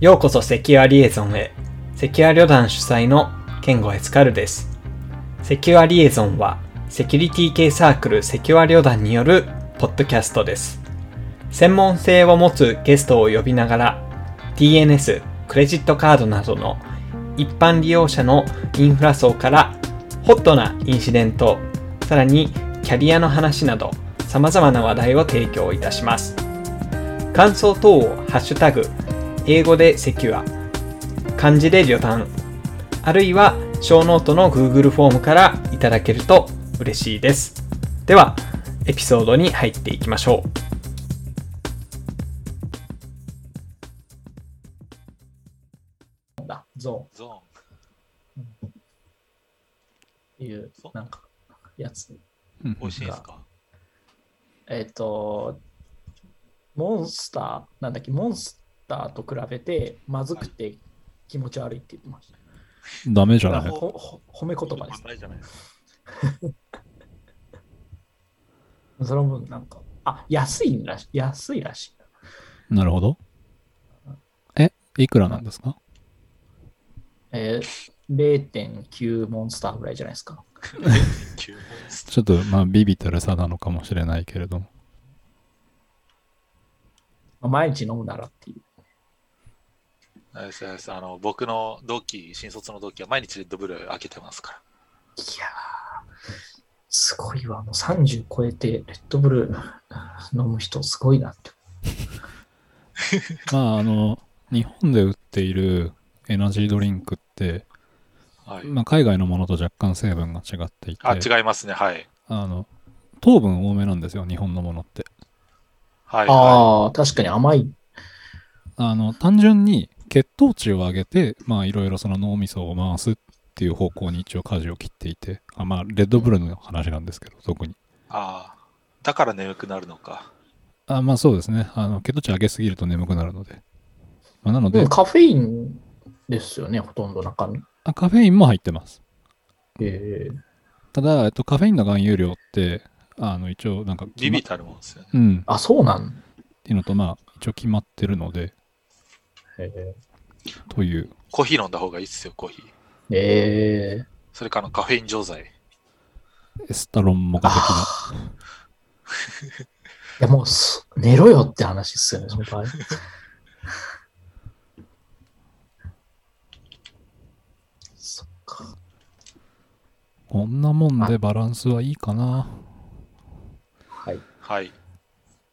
ようこそセキュアリエゾンへ。セキュア旅団主催のケンゴエスカルです。セキュアリエゾンは、セキュリティ系サークルセキュア旅団によるポッドキャストです。専門性を持つゲストを呼びながら、DNS、クレジットカードなどの一般利用者のインフラ層からホットなインシデント、さらにキャリアの話など様々な話題を提供いたします。感想等をハッシュタグ、英語で secure、漢字で旅団、あるいはショーノートの Google フォームからいただけると嬉しいです。では、エピソードに入っていきましょう。だ。ゾゾーン。いうなんかやつ。ーン美味しいですかえっ、とモンスター？なんだっけ？モンスターと比べてまずくて気持ち悪いって言ってました、ダメじゃない？褒め言葉ですないじゃないです。か。その分なんかあ安いらし安いらしいな。るほど。え、いくらなんですか？えー、0.9モンスターぐらいじゃないですか。ちょっと、まあ、ビビたる差なのかもしれないけれども。まあ毎日飲むならっていうですですあの僕の同期、新卒の同期は毎日レッドブル開けてますかいやーすごいわもう30超えてレッドブル飲む人すごいなって まあ、あの、日本で売っているエナジードリンクって、ら。はい。まあ、海外のものと若干成分が違っていて、あ、違いますね。はい。あの、糖分多めなんですよ、日本のものって。はい。はああ、確かに甘い。あの、単純に血糖値を上げて、まあ、いろいろその脳みそを回すっていう方向に一応舵を切っていて、あまあ、レッドブルの話なんですけど、特に。い、ああ。だから眠くなるのか。あまあ、そうですね。あの、血糖値上げすぎると眠くなるので。まあ、なので、うんカフェインですよね、ほとんど中身。あカフェインも入ってます。ええただ、えっと、カフェインの含有量って、あの、一応、なんか、ビビたるもんですよね。うん。あ、そうなんっていうのと、まあ、一応決まってるので、ええという。コーヒー飲んだ方がいいですよ、コーヒー。ええそれからあのカフェイン錠剤。エスタロンモカ的な。いや、もうす、寝ろよって話ですよね、その場合。そっか。こんなもんでバランスはいいかな。はい。はい。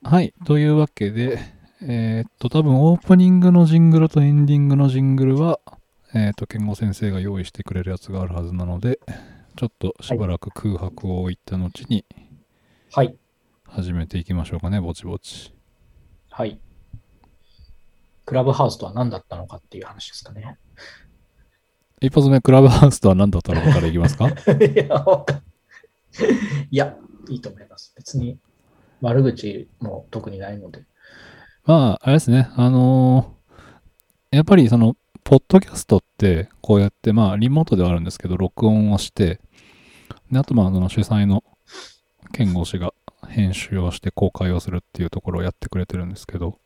はい。というわけで、えーっと、多分オープニングのジングルとエンディングのジングルは、えーっと、健吾先生が用意してくれるやつがあるはずなので、ちょっとしばらく空白を置いた後にはい。始めていきましょうかね、ぼちぼち。はい。クラブハウスとは何だったのかっていう話ですかね。一発目、クラブハウスとは何だったのかからいきますか？いや、いや、いいと思います。別に悪口も特にないので。まあ、あれですね、あのーやっぱりその、ポッドキャストって、こうやって、まあ、リモートではあるんですけど、録音をして、であと、まあ、その主催の健吾氏が編集をして公開をするっていうところをやってくれてるんですけど、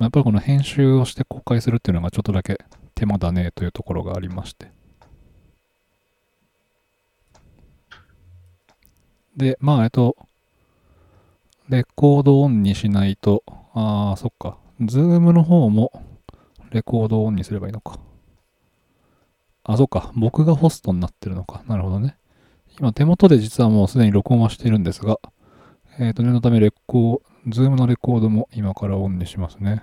やっぱりこの編集をして公開するっていうのがちょっとだけ手間だねというところがありまして。で、まあ、えっと、レコードオンにしないと、ああ、そっか。ズームの方もレコードをオンにすればいいのか。あ、そっか。僕がホストになってるのか。なるほどね。今手元で実はもうすでに録音はしているんですが、えっ、と、念のためレコー、ズームのレコードも今からオンにしますね。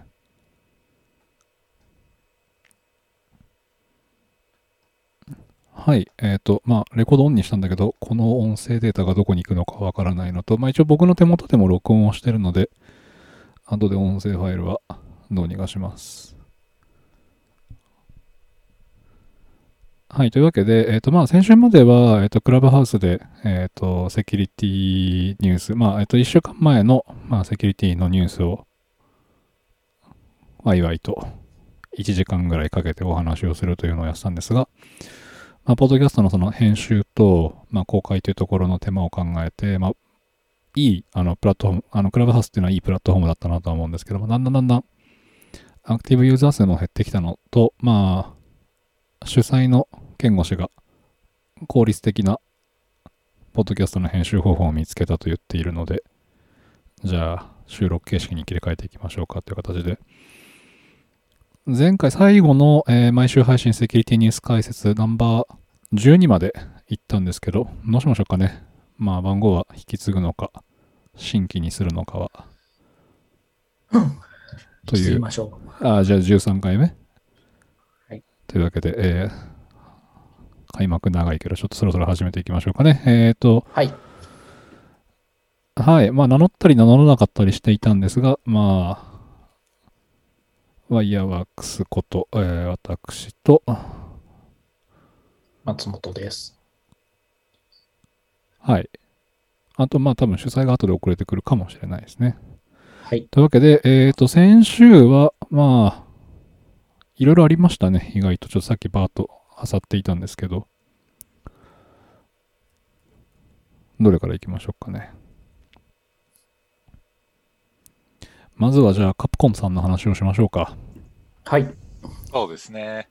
はい。えっ、と、まあ、レコードオンにしたんだけど、この音声データがどこに行くのかわからないのと、まあ一応僕の手元でも録音をしてるので、後で音声ファイルはどうにかします。はい。というわけで、えっ、と、まあ、先週までは、えっ、と、クラブハウスで、えっ、と、セキュリティニュース、まあ、えっ、と、1週間前の、まあ、セキュリティのニュースを、ワイワイと、1時間ぐらいかけてお話をするというのをやってたんですが、まあ、ポッドキャストのその編集と、まあ、公開というところの手間を考えて、まあ、いい、あの、プラットフォーム、あの、クラブハウスっていうのはいいプラットフォームだったなとは思うんですけども、だんだんだんだん、アクティブユーザー数も減ってきたのと、まあ、主催の健吾氏が効率的なポッドキャストの編集方法を見つけたと言っているので、じゃあ収録形式に切り替えていきましょうかという形で。前回最後の、えー毎週配信セキュリティニュース解説ナンバー12まで行ったんですけど、どうしましょうかね。まあ番号は引き継ぐのか、新規にするのかは。という。ましょう。ああ、じゃあ13回目。はい。というわけで、えー開幕長いけど、ちょっとそろそろ始めていきましょうかね。えっ、と、はい。はい。まあ、名乗ったり名乗らなかったりしていたんですが、まあ、ワイヤーワークスこと、えー私と、松本です。はい。あと、まあ、多分主催が後で遅れてくるかもしれないですね。はい。というわけで、えっ、と、先週は、まあ、いろいろありましたね。意外と、ちょっとさっきバーッと漁っていたんですけど、どれからいきましょうかね。まずはじゃあ、カプコンさんの話をしましょうか。はい。そうですね。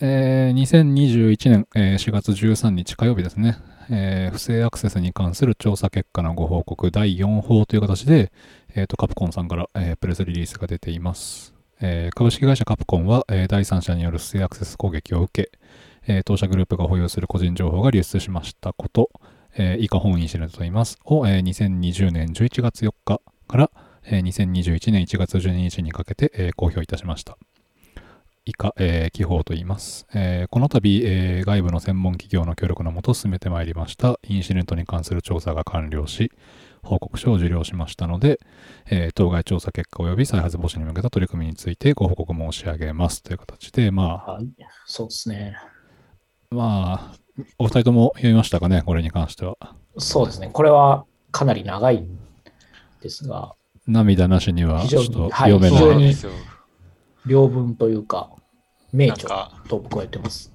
えー2021年、えー4月13日火曜日ですね、えー不正アクセスに関する調査結果のご報告第4報という形で、えーとカプコンさんから、えープレスリリースが出ています。えー株式会社カプコンは、え第三者による不正アクセス攻撃を受け、え当社グループが保有する個人情報が流出しましたこと、え以下本インシデントと言います、を、えー2020年11月4日から、えー2021年1月12日にかけて、え公表いたしました。以下、えー記法と言います。えーこの度、えー外部の専門企業の協力のもと進めてまいりましたインシデントに関する調査が完了し、報告書を受領しましたので、えー当該調査結果及び再発防止に向けた取り組みについてご報告申し上げますという形で、まあ、はい。そうですね。まあ、お二人とも読みましたかね、これに関しては。そうですね。これはかなり長いんですが、涙なしにはちょっとはい読めない。非常に。両文というか、名著なんか、と僕は言ってます。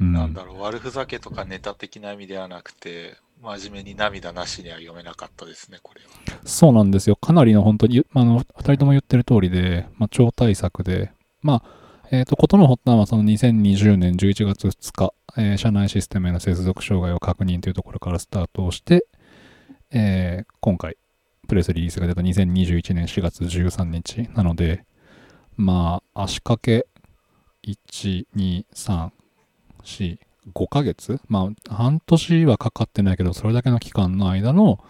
うんなんだろう、悪ふざけとかネタ的な意味ではなくて、真面目に涙なしには読めなかったですね、これは。そうなんですよ。かなりの本当に、あの、二人とも言ってる通りで、まあ、超大作で、まあ、えっ、と、ことの発端はその2020年11月2日、えー社内システムへの接続障害を確認というところからスタートをして、えー今回、プレスリリースが出た2021年4月13日なので、まあ、足掛け1、2、3、4、5ヶ月？まあ、半年はかかってないけど、それだけの期間の間の、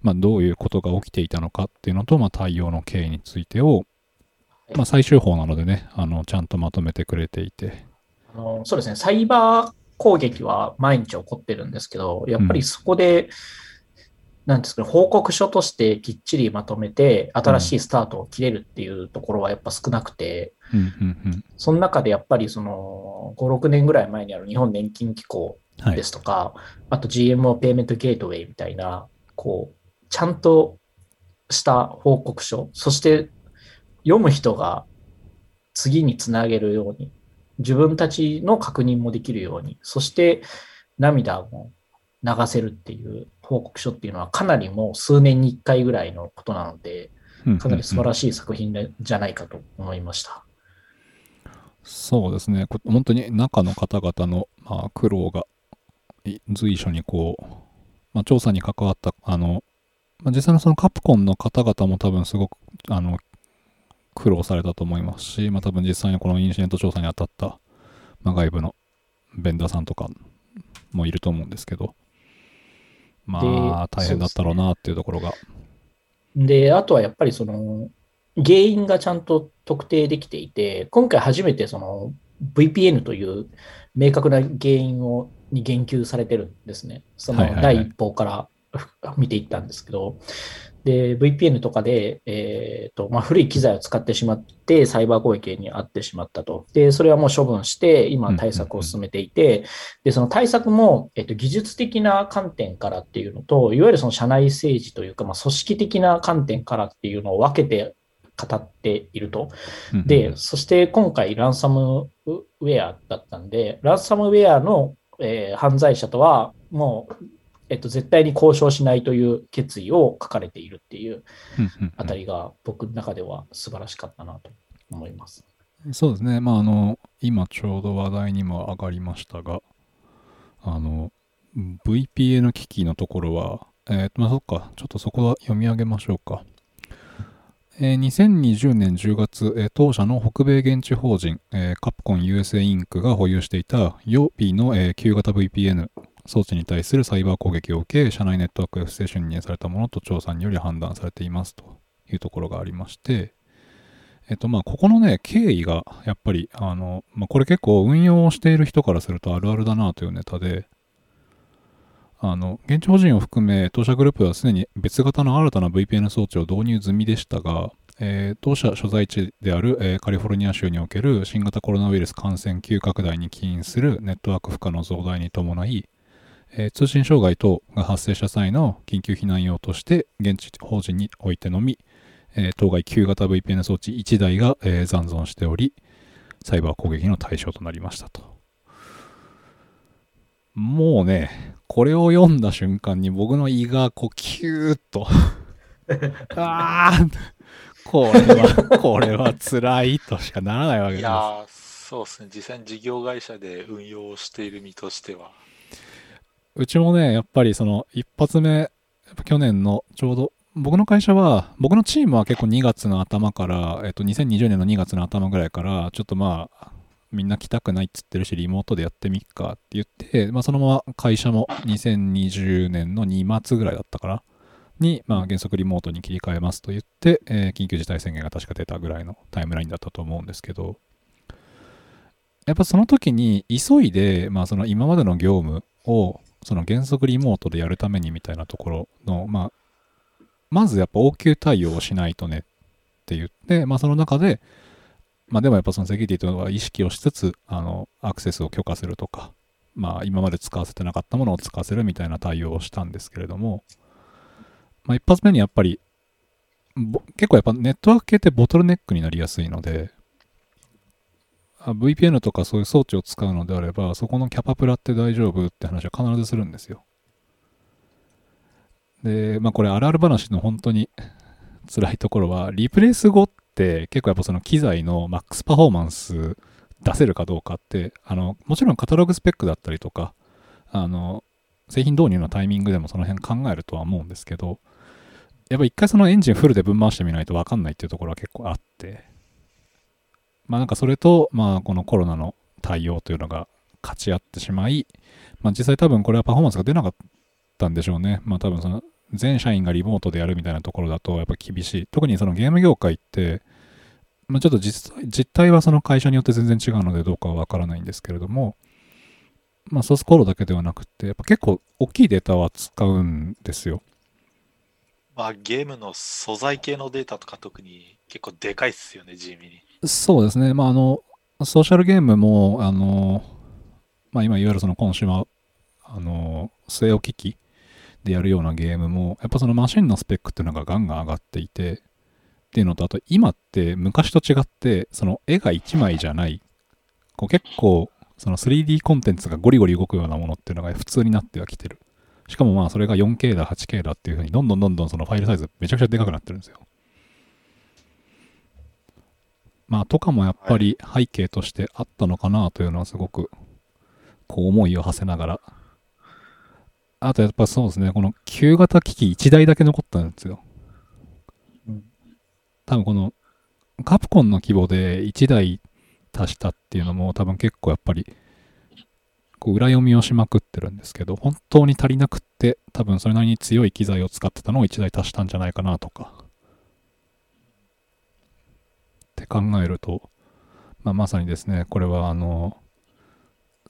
まあ、どういうことが起きていたのかっていうのと、まあ、対応の経緯についてを、まあ、最終法なのでね、あの、ちゃんとまとめてくれていて。あのそうですね。サイバー攻撃は毎日起こってるんですけど、やっぱりそこで、なんです報告書としてきっちりまとめて、新しいスタートを切れるっていうところはやっぱ少なくて、うん、うん、その中でやっぱりその5、6年ぐらい前にある日本年金機構で。すとか、あと GMO ペイメントゲートウェイみたいな、こう、ちゃんとした報告書、そして読む人が次につなげるように、自分たちの確認もできるように、そして涙も流せるっていう報告書っていうのはかなりもう数年に1回ぐらいのことなので、かなり素晴らしい。作品でじゃないかと思いました。そうですね。こ本当に中の方々の、まあ、苦労がい随所にこう、まあ、調査に関わった、あの、まあ、実際のそのカプコンの方々も多分すごく、あの、苦労されたと思いますし、まあ、多分実際にこのインシデント調査に当たった、まあ、外部のベンダーさんとかもいると思うんですけど、まあ、で大変だったろうなっていうところが。で、あとはやっぱりその原因がちゃんと特定できていて、今回初めてその VPN という明確な原因をに言及されてるんですね。そのはいはいはい第一報から見ていったんですけど、で、VPN とかで、えっと、まあ、古い機材を使ってしまって、サイバー攻撃に遭ってしまったと。で、それはもう処分して、今対策を進めていて、で、その対策も、えっと、技術的な観点からっていうのと、いわゆるその社内政治というか、まあ、組織的な観点からっていうのを分けて語っていると。うんで、そして今回ランサムウェアだったんで、ランサムウェアの、えー犯罪者とはもう、えっと、絶対に交渉しないという決意を書かれているっていうあたりが僕の中では素晴らしかったなと思います。そうですね。まあ、あの、今ちょうど話題にも上がりましたが、あの、VPN 機器のところは、えー、まあ、そっか。ちょっとそこは読み上げましょうか。えー2020年10月、えー当社の北米現地法人、えーカプコン USA インクが保有していた予備の、えー旧型 VPN 装置に対するサイバー攻撃を受け、社内ネットワークが不正侵入されたものと調査により判断されていますというところがありまして、えっとまあ、ここのね、経緯が、やっぱり、あの、まあ、これ結構運用をしている人からするとあるあるだなというネタで、あの、現地法人を含め、当社グループはすでに別型の新たな VPN 装置を導入済みでしたが、えー当社所在地である、えーカリフォルニア州における新型コロナウイルス感染急拡大に起因するネットワーク負荷の増大に伴い、えー通信障害等が発生した際の緊急避難用として現地法人においてのみ、えー当該旧型 VPN 装置1台が、えー残存しており、サイバー攻撃の対象となりましたと。もうね、これを読んだ瞬間に僕の胃がこうキューッと、ああ、これは、これは辛いとしかならないわけです。いやー、そうですね。実際に事業会社で運用している身としては。うちもね、やっぱりその一発目、去年のちょうど、僕の会社は、僕のチームは結構2月の頭から、えっと、2020年の2月の頭ぐらいから、ちょっとまあ、みんな来たくないっつってるし、リモートでやってみっかって言って、まあ、そのまま会社も2020年の2月ぐらいだったから、に、まあ、原則リモートに切り替えますと言って、えー緊急事態宣言が確か出たぐらいのタイムラインだったと思うんですけど、やっぱその時に急いで、まあ、その今までの業務をその原則リモートでやるためにみたいなところの、まあ、まずやっぱ応急対応をしないとねって言って、まあ、その中で、まあ、でもやっぱそのセキュリティというのは意識をしつつ、あの、アクセスを許可するとか、まあ、今まで使わせてなかったものを使わせるみたいな対応をしたんですけれども、まあ、一発目にやっぱり、結構やっぱネットワーク系ってボトルネックになりやすいので、VPN とかそういう装置を使うのであれば、そこのキャパプラって大丈夫って話は必ずするんですよ。で、まあこれあるある話の本当に辛いところは、リプレイス後って結構やっぱその機材のマックスパフォーマンス出せるかどうかって、あの、もちろんカタログスペックだったりとか、あの、製品導入のタイミングでもその辺考えるとは思うんですけど、やっぱ一回そのエンジンフルで分回してみないと分かんないっていうところは結構あって、まあなんかそれと、まあこのコロナの対応というのが勝ち合ってしまい、まあ実際多分これはパフォーマンスが出なかったんでしょうね。まあ多分その全社員がリモートでやるみたいなところだとやっぱ厳しい。特にそのゲーム業界って、まあちょっと実実態はその会社によって全然違うのでどうかはわからないんですけれども、まあソースコードだけではなくて、やっぱ結構大きいデータは使うんですよ。まあ、ゲームの素材系のデータとか特に結構でかいっすよね、地味に。そうですね。まあ、あの、ソーシャルゲームも、あの、まあ、今いわゆるその今週は、あの、据え置き機でやるようなゲームも、やっぱそのマシンのスペックっていうのがガンガン上がっていて、っていうのと、あと今って昔と違って、その絵が1枚じゃない、こう結構、その 3D コンテンツがゴリゴリ動くようなものっていうのが普通になってはきてる。しかもまあそれが 4K だ、8K だっていう風にどんどんどんどんそのファイルサイズめちゃくちゃでかくなってるんですよ。まあとかもやっぱり背景としてあったのかなというのはすごくこう思いを馳せながら。あとやっぱそうですね、この旧型機器1台だけ残ったんですようん。多分このカプコンの規模で1台足したっていうのも多分結構やっぱりこう裏読みをしまくってるんですけど、本当に足りなくって、多分それなりに強い機材を使ってたのを1台足したんじゃないかなとか。って考えると、まあ、まさにですね、これはあの、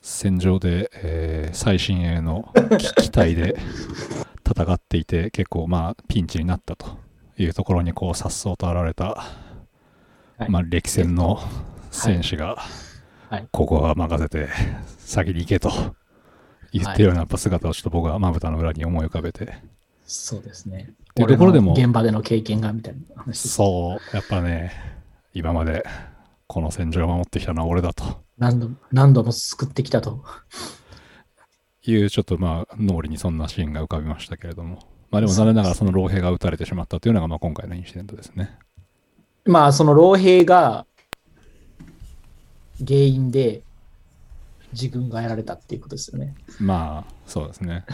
戦場で、えー最新鋭の機 機体で戦っていて、結構まあピンチになったというところにこう、颯爽と現れた、はい。まあ歴戦の戦士が、はい。ここは任せて先に行けと言ってるようなやっぱ姿をちょっと僕はまぶたの裏に思い浮かべて、そうですね。ていうところでも現場での経験がみたいな話。そう、やっぱね、今までこの戦場を守ってきたのは俺だと何度も何度も救ってきたと。いう、ちょっとまあ、脳裏にそんなシーンが浮かびましたけれども、まあでも残念ながらその老兵が撃たれてしまったというのがまあ今回のインシデントですね。まあ、その老兵が原因で自分がやられたっていうことですよね。まあ、そうですね。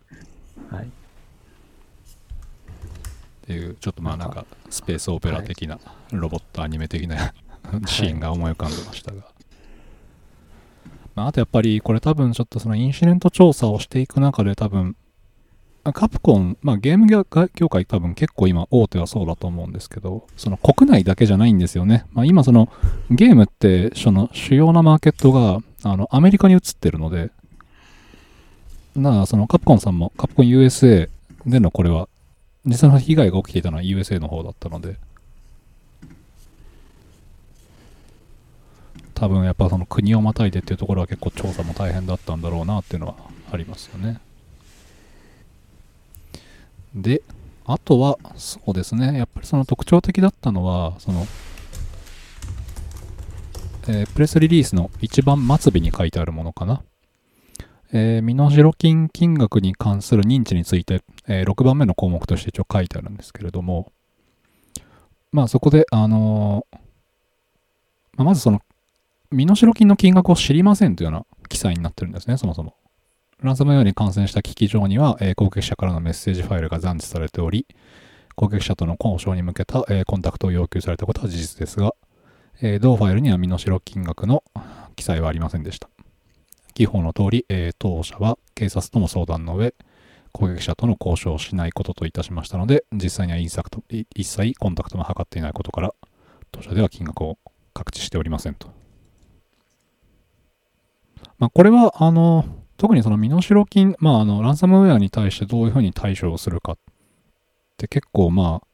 はい。っていう、ちょっとまあなんか、スペースオペラ的な、ロボットアニメ的な シーンが思い浮かんでましたが。まあ、あとやっぱり、これ多分ちょっとそのインシデント調査をしていく中で多分、カプコン、まあゲーム業界多分結構今大手はそうだと思うんですけど、その国内だけじゃないんですよね。まあ今そのゲームってその主要なマーケットがあのアメリカに移ってるので、だからそのカプコンさんもカプコン USA でのこれは実際の被害が起きていたのは USA の方だったので、多分やっぱその国をまたいでっていうところは結構調査も大変だったんだろうなっていうのはありますよね。で、あとは、そうですね、やっぱりその特徴的だったのは、その、えープレスリリースの一番末尾に書いてあるものかな。えー身代金金額に関する認知について、え6番目の項目として一応書いてあるんですけれども、まあそこで、あのーまあ、まずその、身代金の金額を知りませんというような記載になってるんですね、そもそも。ランサムウェアに感染した機器上には、えー攻撃者からのメッセージファイルが残置されており、攻撃者との交渉に向けた、えーコンタクトを要求されたことは事実ですが、えー同ファイルには身代金額の記載はありませんでした。記法の通り、えー当社は警察とも相談の上、攻撃者との交渉をしないことといたしましたので、実際にはインサクト一切コンタクトも図っていないことから、当社では金額を確知しておりませんと。まあ、これは、あの、特にその身代金、まあ、あの、ランサムウェアに対してどういうふうに対処をするかって結構、まあ、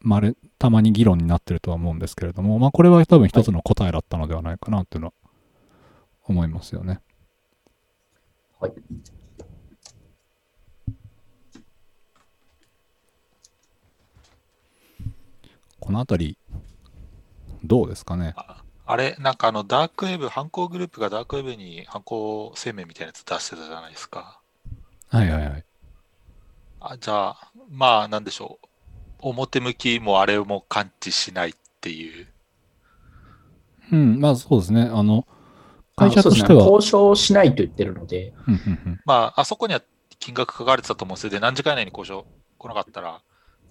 まれ、たまに議論になってるとは思うんですけれども、まあ、これは多分一つの答えだったのではないかなっていうのは思いますよね。はい。このあたり、どうですかね？ああれ、なんかあの、ダークウェブ、犯行グループがダークウェブに犯行声明みたいなやつ出してたじゃないですか。はいはいはい。あじゃあ、まあ、なんでしょう。表向きもあれも感知しないっていう。うん、まあそうですね。あの、あ会社。としては、交渉しないと言ってるので、うんうんまあ、あそこには金額書かれてたと思うんですよ。で、何時間以内に交渉来なかったら、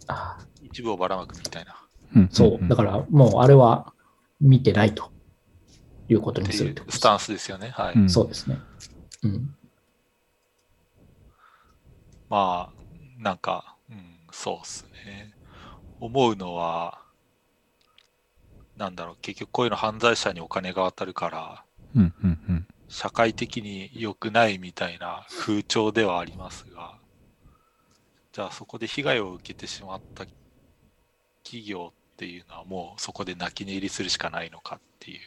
あ一部をばらまくみたいな。うんんそう、だからもうあれは見てないということにするってことスタンスですよね。はい。うんそうですね。うん。まあ、なんか、うん、そうっすね。思うのは、なんだろう、結局こういうの犯罪者にお金が渡るから、うんうんうん社会的に良くないみたいな風潮ではありますが、じゃあそこで被害を受けてしまった企業っていうのはもうそこで泣き寝入りするしかないのかっていう。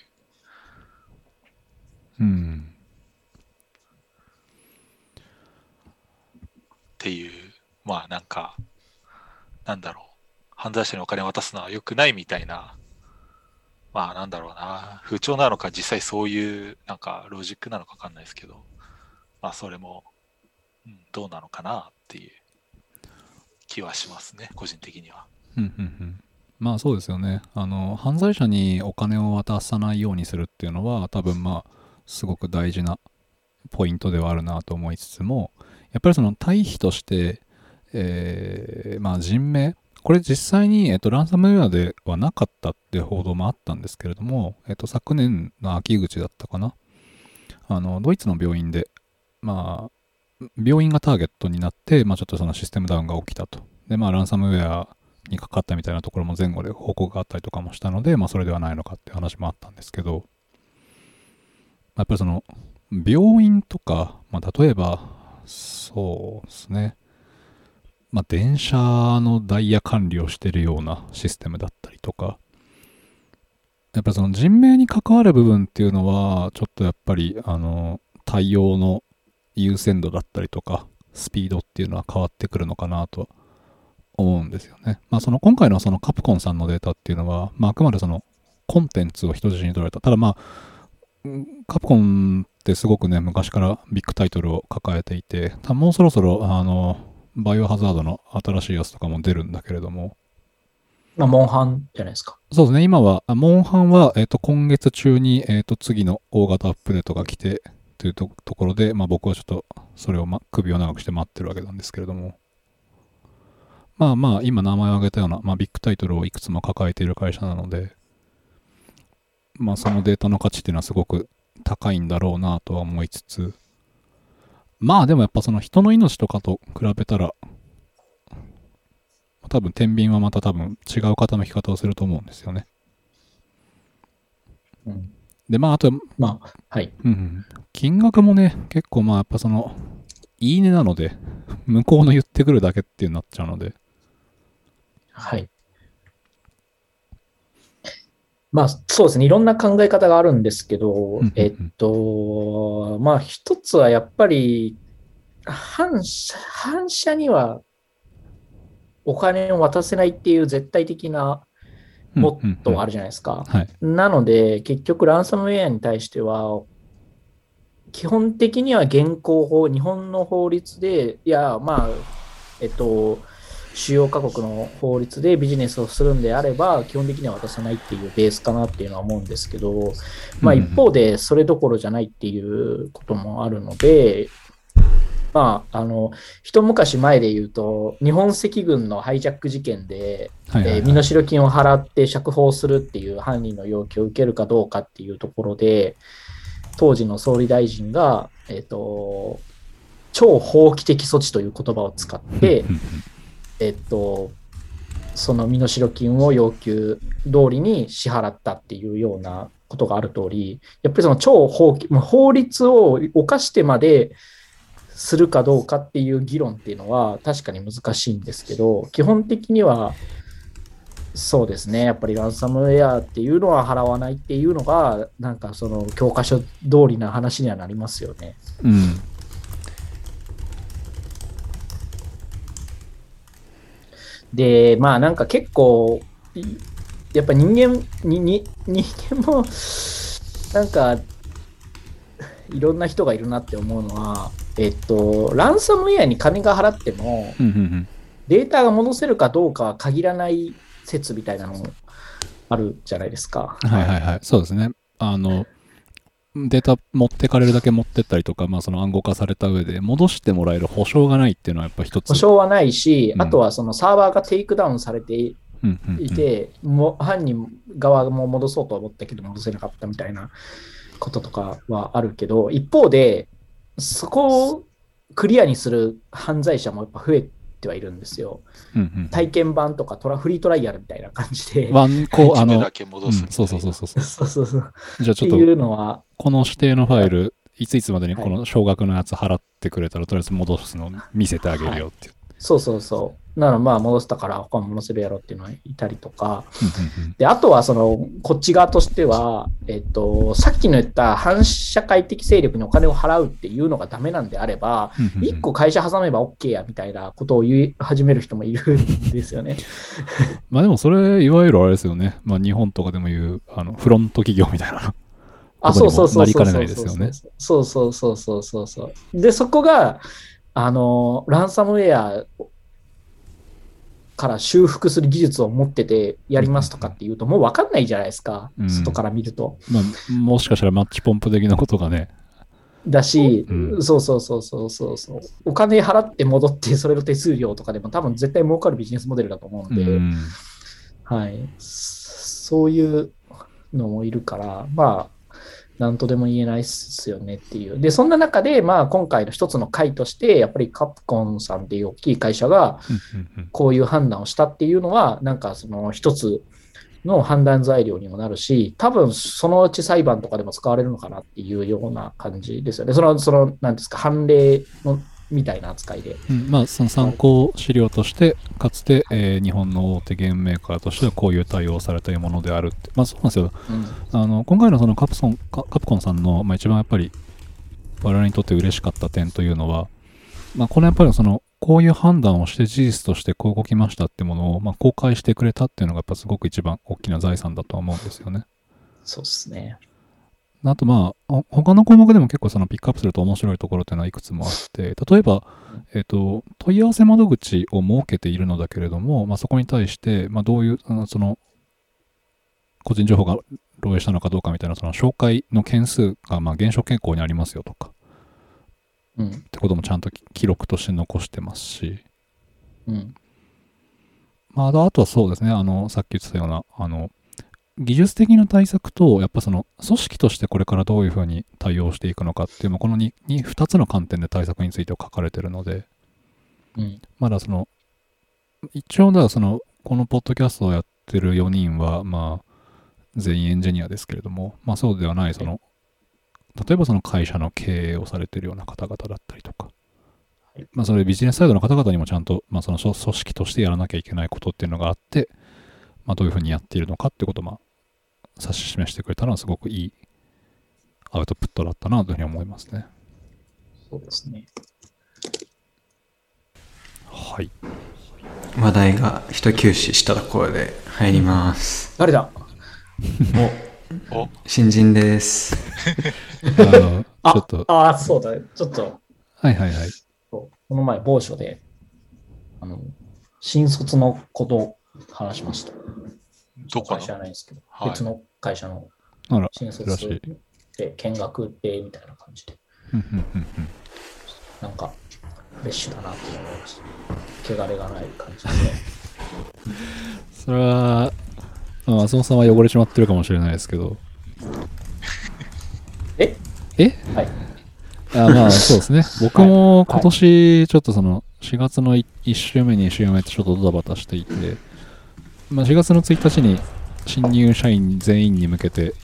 うん。っていう、まあなんか、なんだろう、犯罪者にお金を渡すのは良くないみたいな、まあなんだろうな、風潮なのか実際そういうなんかロジックなのかわかんないですけど、まあそれも、うん、どうなのかなっていう気はしますね、個人的には。うんうんうんまあそうですよね。あの、犯罪者にお金を渡さないようにするっていうのは、多分まあ、すごく大事なポイントではあるなと思いつつも、やっぱりその対比として、えーまあ人命、これ実際に、えっと、ランサムウェアではなかったって報道もあったんですけれども、えっと、昨年の秋口だったかな。あの、ドイツの病院で、まあ、病院がターゲットになって、まあちょっとそのシステムダウンが起きたと。で、まあランサムウェアにかかったみたいなところも前後で報告があったりとかもしたので、まあそれではないのかって話もあったんですけど、やっぱりその、病院とか、まあ例えば、そうですね、まあ電車のダイヤ管理をしてるようなシステムだったりとか、やっぱりその人命に関わる部分っていうのは、ちょっとやっぱり、あの、対応の優先度だったりとか、スピードっていうのは変わってくるのかなとは思うんですよね。まあその今回のそのカプコンさんのデータっていうのは、まああくまでそのコンテンツを人質に取られた。ただまあ、うんカプコンってすごくね、昔からビッグタイトルを抱えていて、もうそろそろあの、バイオハザードの新しいやつとかも出るんだけれども、まあ、モンハンじゃないですか。そうですね、今は、あモンハンは、えっ、と、今月中に、えっ、と、次の大型アップデートが来て、というとところで、まあ僕はちょっと、それを、ま、首を長くして待ってるわけなんですけれども。まあまあ、今名前を挙げたような、まあビッグタイトルをいくつも抱えている会社なので、まあそのデータの価値っていうのはすごく高いんだろうなとは思いつつ、まあでもやっぱその人の命とかと比べたら、多分天秤はまた多分違う傾き方をすると思うんですよね。うん、で、まああと、まあ、はい。うんうん、金額もね、結構まあやっぱその、いいねなので、向こうの言ってくるだけっていうなっちゃうので、はい。まあ、そうですね。いろんな考え方があるんですけどえっと、まあ、一つはやっぱり、反社、反社にはお金を渡せないっていう絶対的なモットーがある。るじゃないですか。はい。なので、結局、ランサムウェアに対しては、基本的には現行法、日本の法律で、いや、まあ、えっと、主要各国の法律でビジネスをするんであれば、基本的には渡さないっていうベースかなっていうのは思うんですけど、まあ一方でそれどころじゃないっていうこともあるので、まあ、あの、一昔前で言うと、日本赤軍のハイジャック事件で、はいはい、はい。えー身代金を払って釈放するっていう犯人の要求を受けるかどうかっていうところで、当時の総理大臣が、えっ、と、超法規的措置という言葉を使ってえっと、その身代金を要求通りに支払ったっていうようなことがある通り、やっぱりその超法、法律を犯してまでするかどうかっていう議論っていうのは確かに難しいんですけど、基本的にはそうですね、やっぱりランサムウェアっていうのは払わないっていうのが、なんかその教科書通りな話にはなりますよね。うん。で、まあなんか結構、いやっぱ人間、にに人間も、なんか、いろんな人がいるなって思うのは、えっと、ランサムウェアに金が払っても、データが戻せるかどうかは限らない説みたいなのもあるじゃないですか。はいはいはい。そうですね。あの、データ持ってかれるだけ持ってったりとか、まあその暗号化された上で戻してもらえる保証がないっていうのはやっぱ一つ。保証はないし、うんあとはそのサーバーが takedown されていて、もう犯人側も戻そうと思ったけど戻せなかったみたいなこととかはあるけど、一方で、そこをクリアにする犯罪者もやっぱ増えてはいるんですよ。うんうん体験版とかトラフリートライアルみたいな感じで。ワンコ、あのだ、け戻すうん、そうそうそうそう。そうそうそう。じゃあちょっと、っていうのは、この指定のファイル、いついつまでにこの少額のやつ払ってくれたら、とりあえず戻すの見せてあげるよっていう。そうそうそう。ならまあ戻したから他も戻せるやろっていうのはいたりとか。で、あとはその、こっち側としては、えっと、さっきの言った反社会的勢力にお金を払うっていうのがダメなんであれば、一個会社挟めば OK やみたいなことを言い始める人もいるんですよね。まあでもそれ、いわゆるあれですよね。まあ日本とかでも言う、あの、フロント企業みたいな。あ、そうそうそうそうにもなりかねないですよね。そうそうそうそうそうそう。で、そこが、あの、ランサムウェアから修復する技術を持っててやりますとかっていうと、もう分かんないじゃないですか。うん外から見ると。まあ、もしかしたらマッチポンプ的なことがね。だし、うんそうそうそうそうそうそう。お金払って戻って、それの手数料とかでも多分絶対儲かるビジネスモデルだと思うんで、うん。はい。そういうのもいるから、まあ、なんとでも言えないっすよねっていう。で、そんな中で、まあ、今回の一つの回として、やっぱりカプコンさんっていう大きい会社が、こういう判断をしたっていうのは、なんかその一つの判断材料にもなるし、多分そのうち裁判とかでも使われるのかなっていうような感じですよね。その、その、なんですか、判例のみたいな扱いで。うんまあ、その参考資料として、かつて、えー日本の大手ゲームメーカーとしてはこういう対応をされたいものであるって。まあそうなんですよ。うんあの、今回のそのカプソン、カカプコンさんの、まあ一番やっぱり、我々にとって嬉しかった点というのは、まあこのやっぱりその、こういう判断をして事実としてこう動きましたってものを、まあ公開してくれたっていうのがやっぱすごく一番大きな財産だとは思うんですよね。そうですね。あとまあ、ほ他の項目でも結構そのピックアップすると面白いところっていうのはいくつもあって、例えば、えっ、と、問い合わせ窓口を設けているのだけれども、まあそこに対して、まあどういう、その、個人情報が漏洩したのかどうかみたいな、その紹介の件数がまあ減少傾向にありますよとか、うん。ってこともちゃんと記記録として残してますし、うん。まあ、あとはそうですね、あの、さっき言ってたような、あの、技術的な対策と、やっぱその、組織としてこれからどういうふうに対応していくのかっていう、まあこの 2, 2つの観点で対策について書かれてるので、うん。まだその、一応だその、このポッドキャストをやってる4人は、まあ、全員エンジニアですけれども、まあそうではない、その、例えばその会社の経営をされてるような方々だったりとかはい、まあそれビジネスサイドの方々にもちゃんと、まあその組組織としてやらなきゃいけないことっていうのがあって、まあどういうふうにやっているのかってことを、まあ、指し示してくれたのはすごくいいアウトプットだったなというふうに思いますね。そうですね。はい。話題が一休止したところで入ります。誰だ？お新人です。あちょっと、ああ、そうだ。ちょっと、はいはいはい。そうこの前、某所で、あの、新卒のことを話しました。どこの？会社じゃないですけど、はい別の会社のあら、新珍しい卒で見学でみたいな感じで、うんうんうんうんなんか、フレッシュだなって思いました。汚れがない感じで。それは、まあ、松本さんは汚れちまってるかもしれないですけど。え？え？はい。あまあ、そうですね。僕も今年、ちょっとその、4月の1週目、2週目ってちょっとドタバタしていて、まあ、4月の1日に新入社員全員に向けて、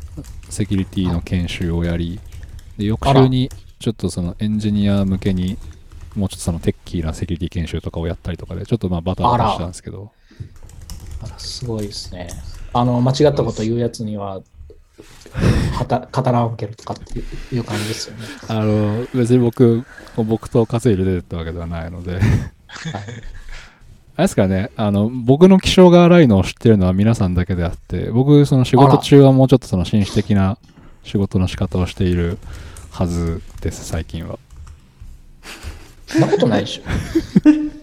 セキュリティの研修をやり、で翌週に、ちょっとそのエンジニア向けに、もうちょっとそのテッキーなセキュリティ研修とかをやったりとかで、ちょっとまあバタバタしたんですけど、あらすごいですね。あの、間違ったこと言うやつには、はた語らんけるとかっていう感じですよね。あの、別に僕、僕と稼いで出てったわけではないので、はい、あれですかね、あの、僕の気性が荒いのを知ってるのは皆さんだけであって、僕、その仕事中はもうちょっとその紳士的な仕事の仕方をしているはずです、最近は。そんなことないでしょ。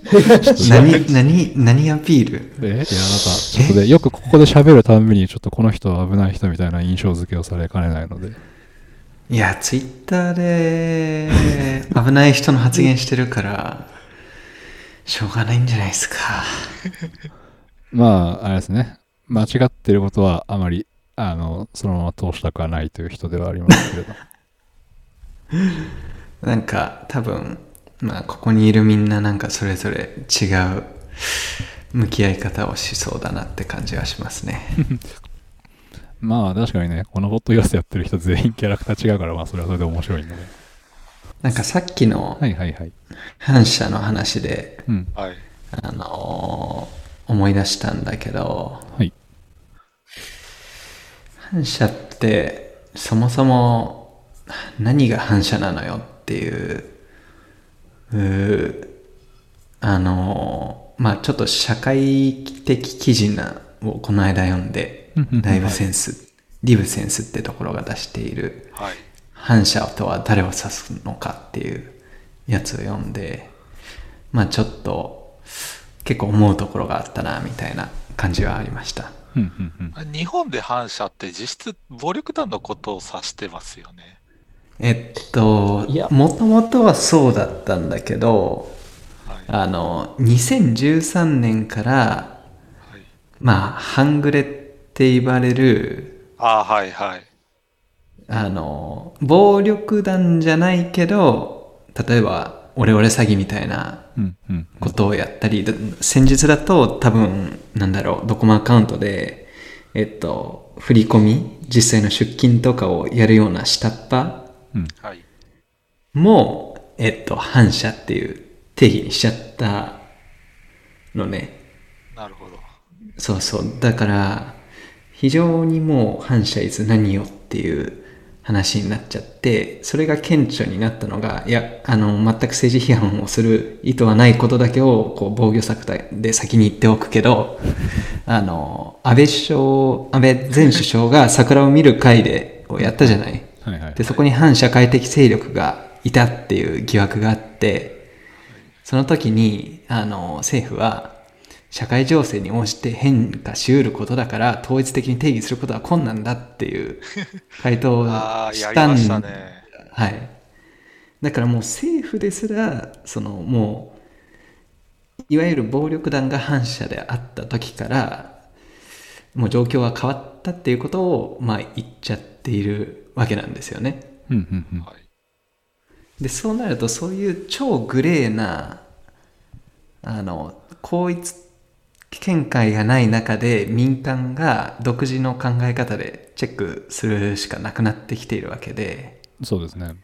何、何、何アピール？で、いや、あなた、ちょっとで、よくここで喋るたんびに、ちょっとこの人は危ない人みたいな印象付けをされかねないので、いや、ツイッターで危ない人の発言してるから、しょうがないんじゃないですか。まあ、あれですね、間違ってることはあまり、あの、そのまま通したくはないという人ではありますけれど。なんか多分、まあここにいるみんななんかそれぞれ違う向き合い方をしそうだなって感じはしますね。まあ確かにね、このポッドキャストやってる人全員キャラクター違うから、まあそれはそれで面白いんでね。なんかさっきのはいはいはい。反社の話で、うん。はい。あのー思い出したんだけど、はい。反社ってそもそも何が反社なのよっていう、あのーまあちょっと社会的記事なをこの間読んでうんうんうん、ライブセンス、リブセンスってところが出しているはい。反社とは誰を指すのかっていうやつを読んで、まあちょっと結構思うところがあったなみたいな感じはありました。うんうんうん。日本で反社って実質暴力団のことを指してますよね。えっといや、もともとはそうだったんだけど、はい。あの、2013年から、はい、まあ、半グレって言われる、ああ、はいはい。あの、暴力団じゃないけど、例えば、オレオレ詐欺みたいなことをやったり、だ先日だと多分、なんだろう、ドコモアカウントで、えっと、振り込み、実際の出金とかをやるような下っ端うん。はい。も、えっと、反社っていう定義にしちゃったのね。なるほど。そうそう。だから、非常にもう反社いつ何よっていう話になっちゃって、それが顕著になったのが、いや、あの、全く政治批判をする意図はないことだけを、こう、防御策で先に言っておくけど、あの、安倍首相、安倍前首相が桜を見る会で、をやったじゃない。はいはいで、そこに反社会的勢力がいたっていう疑惑があって、その時に、あの、政府は、社会情勢に応じて変化しうることだから、統一的に定義することは困難だっていう 回答をしたんしたね。はい。だからもう政府ですら、そのもう、いわゆる暴力団が反社であった時から、もう状況は変わったっていうことを、まあ言っちゃっているわけなんですよね。うんうんうんはい。で、そうなるとそういう超グレーな、あの、統一見解がない中で民間が独自の考え方でチェックするしかなくなってきているわけで、そうですね。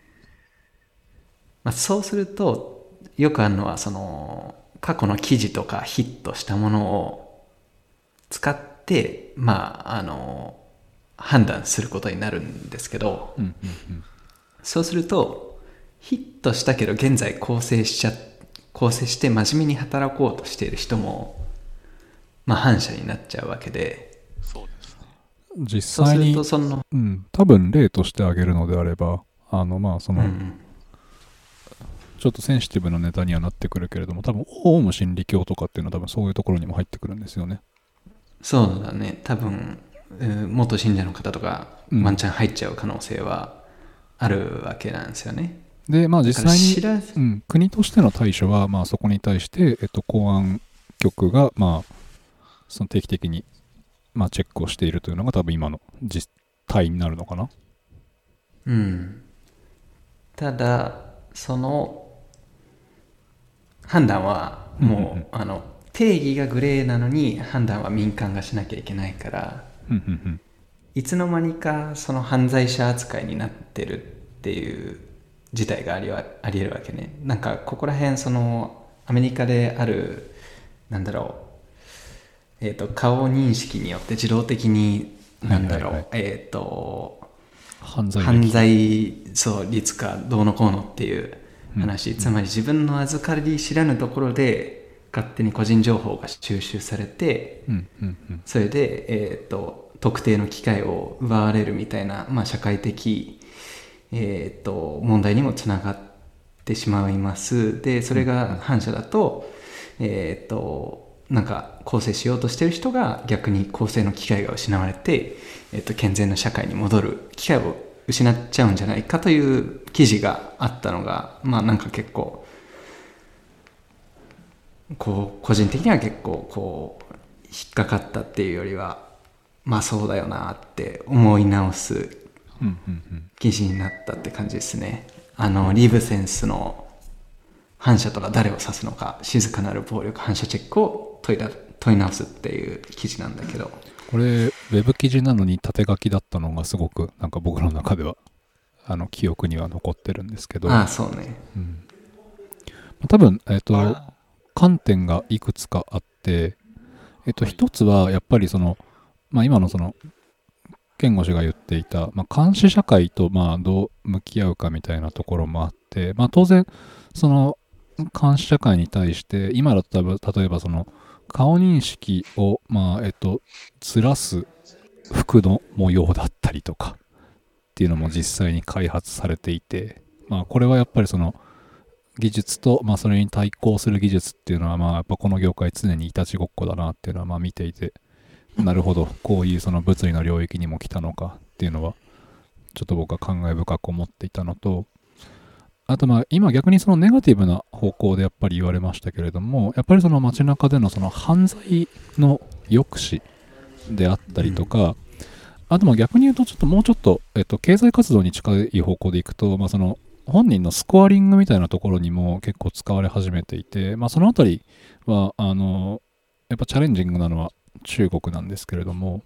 まあ、そうするとよくあるのはその過去の記事とかヒットしたものを使ってまああの判断することになるんですけどうんうんうん。そうするとヒットしたけど現在構成しちゃ構成して真面目に働こうとしている人もまあ反社になっちゃうわけでそうですね。実際にとその、うん、多分例として挙げるのであれば、あの、まあ、その、うん、ちょっとセンシティブなネタにはなってくるけれども、多分、オウム真理教とかっていうのは多分そういうところにも入ってくるんですよね。そうだね多分うん元信者の方とかうんワンチャン入っちゃう可能性はあるわけなんですよね。で、まあ実際に、うん、国としての対処は、まあそこに対して、えっと、公安局が、まあ、その定期的に、まあチェックをしているというのが多分今の実態になるのかな？うん、ただその判断はもう、うんうんうんあの定義がグレーなのに判断は民間がしなきゃいけないからうんうんうん。いつの間にかその犯罪者扱いになってるっていう事態がありはありえるわけねなんかここら辺そのアメリカであるなんだろうえっ、と顔認識によって自動的になんだろう、はいはいえっ、と犯罪歴犯罪そう率かどうのこうのっていう話、つまり自分の預かり知らぬところで勝手に個人情報が収集されてうんうんうん。それで、えー、と特定の機会を奪われるみたいな、まあ、社会的、えー、と問題にもつながってしまいます。でそれが反社だと,、えー、となんか構成しようとしてる人が逆に構成の機会が失われて、えー、と健全な社会に戻る機会を失っちゃうんじゃないかという記事があったのがまあなんか結構こう個人的には結構こう引っかかったっていうよりはまあそうだよなって思い直す。記事になったって感じですねあのリーブセンスの反射とは誰を指すのか静かなる暴力反射チェックを問いだ問い直すっていう記事なんだけど。これ、ウェブ記事なのに縦書きだったのがすごく、なんか僕の中では、あの、記憶には残ってるんですけど、ああそうね。うん。まあ多分、えっ、と、あ観点がいくつかあって、えっと、一つは、やっぱりその、まあ今のその、健吾氏が言っていた、まあ監視社会と、まあどう向き合うかみたいなところもあって、まあ当然、その、監視社会に対して、今だと例えばその、顔認識を、まあ、えっと、ずらす服の模様だったりとか、っていうのも実際に開発されていて、まあこれはやっぱりその、技術と、まあ、それに対抗する技術っていうのは、まあ、やっぱこの業界常にいたちごっこだなっていうのは、まあ、見ていて、なるほど、こういうその物理の領域にも来たのかっていうのは、ちょっと僕は感慨深く思っていたのと、あとまあ今逆にそのネガティブな方向でやっぱり言われましたけれども、やっぱりその街中でのその犯罪の抑止であったりとか、あとまあ逆に言うとちょっともうちょっと、えっと、経済活動に近い方向でいくと、まあその本人のスコアリングみたいなところにも結構使われ始めていて、まあそのあたりは、あの、やっぱチャレンジングなのは中国なんですけれども、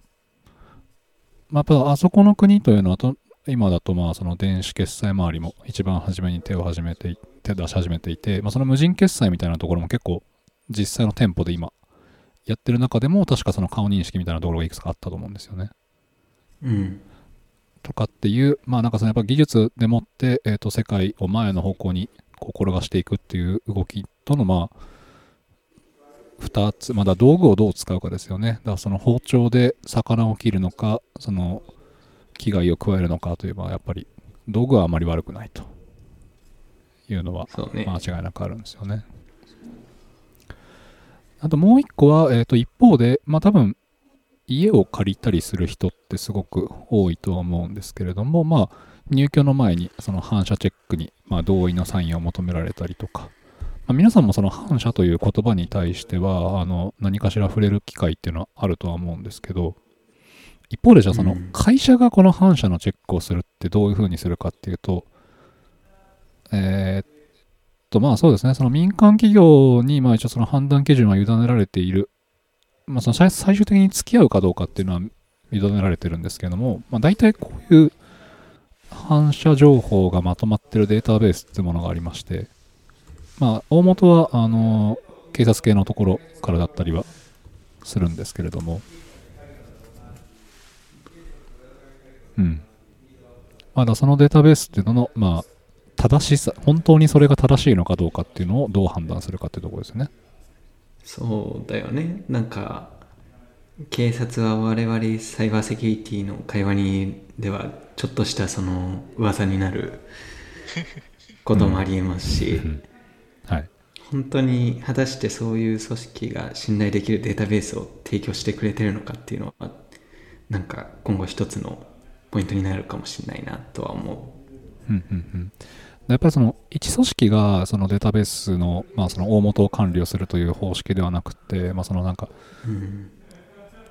まあやっぱあそこの国というのはと、今だとまあその電子決済周りも一番初めに手を始めてい手出し始めていて、まあ、その無人決済みたいなところも結構実際の店舗で今やってる中でも確かその顔認識みたいなところがいくつかあったと思うんですよね。うんとかっていう、まあなんかそのやっぱ技術でもって、えー、と世界を前の方向にこう転がしていくっていう動きとのまあ2つ、まだ道具をどう使うかですよね。だからその包丁で魚を切るのか、その危害を加えるのかといえばやっぱり道具はあまり悪くないというのは。間違いなくあるんですよね。あともう一個は、えっ、と、一方で、まあ多分、家を借りたりする人ってすごく多いとは思うんですけれども、まあ、入居の前にその反射チェックに、まあ、同意のサインを求められたりとか、まあ、皆さんもその反射という言葉に対しては、あの、何かしら触れる機会っていうのはあるとは思うんですけど、一方でじゃあそのうん会社がこの反射のチェックをするってどういうふうにするかっていうと、えーっと、まあそうですね、その民間企業に、まあ一応その判断基準は委ねられている。まあその最最終的に付き合うかどうかっていうのは委ねられてるんですけども、まあ大体こういう反射情報がまとまってるデータベースっていうものがありまして、まあ大元は、あの、警察系のところからだったりはするんですけれども、うん。まだそのデータベースっていうのの、まあ、正しさ、本当にそれが正しいのかどうかっていうのをどう判断するかっていうところですよね。そうだよね。なんか、警察は我々サイバーセキュリティの会話にではちょっとしたその噂になる こともありえますし、うんはい。本当に果たしてそういう組織が信頼できるデータベースを提供してくれてるのかっていうのはなんか今後一つのポイントになるかもしれないなとは思うんうんうん。やっぱりその一組織がそのデータベースの,、まあその大元を管理をするという方式ではなくて、まあ、そのなんか。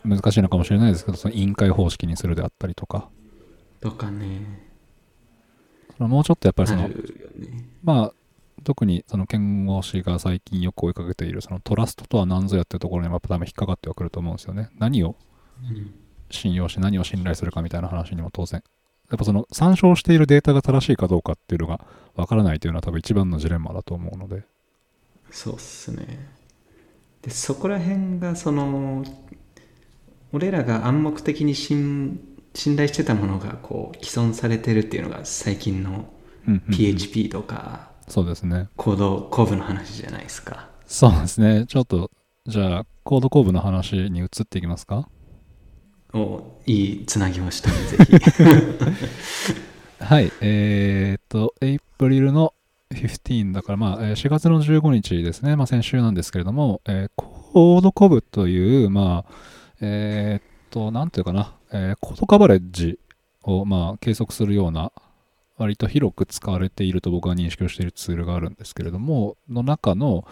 難しいのかもしれないですけどその委員会方式にするであったりとかとかね。そのもうちょっとやっぱりそのね。まあ特にその剣護士が最近よく追いかけているそのトラストとは何ぞやっていうところにやっぱ多分引っかかってはくると思うんですよね何をうん。信用し何を信頼するかみたいな話にも当然。やっぱその参照しているデータが正しいかどうかっていうのがわからないというのは多分一番のジレンマだと思うので。そうっすね。で、そこら辺がその、俺らが暗黙的に信信頼してたものがこう既存されてるっていうのが最近のうんうんうん。PHP とかそうですね。コード、コーブの話じゃないですか。そうですね。ちょっとじゃあコードコーブの話に移っていきますか？おいいつなぎをしたんで、ぜひ。はいえー、っとエイプリルの15だから、まあ、4月の15日ですね、まあ、先週なんですけれども、えーコードコブという、まあ、えーっと、なんていうかな、えーコードカバレッジを、まあ、計測するような、割と広く使われていると僕は認識をしているツールがあるんですけれども、の中の、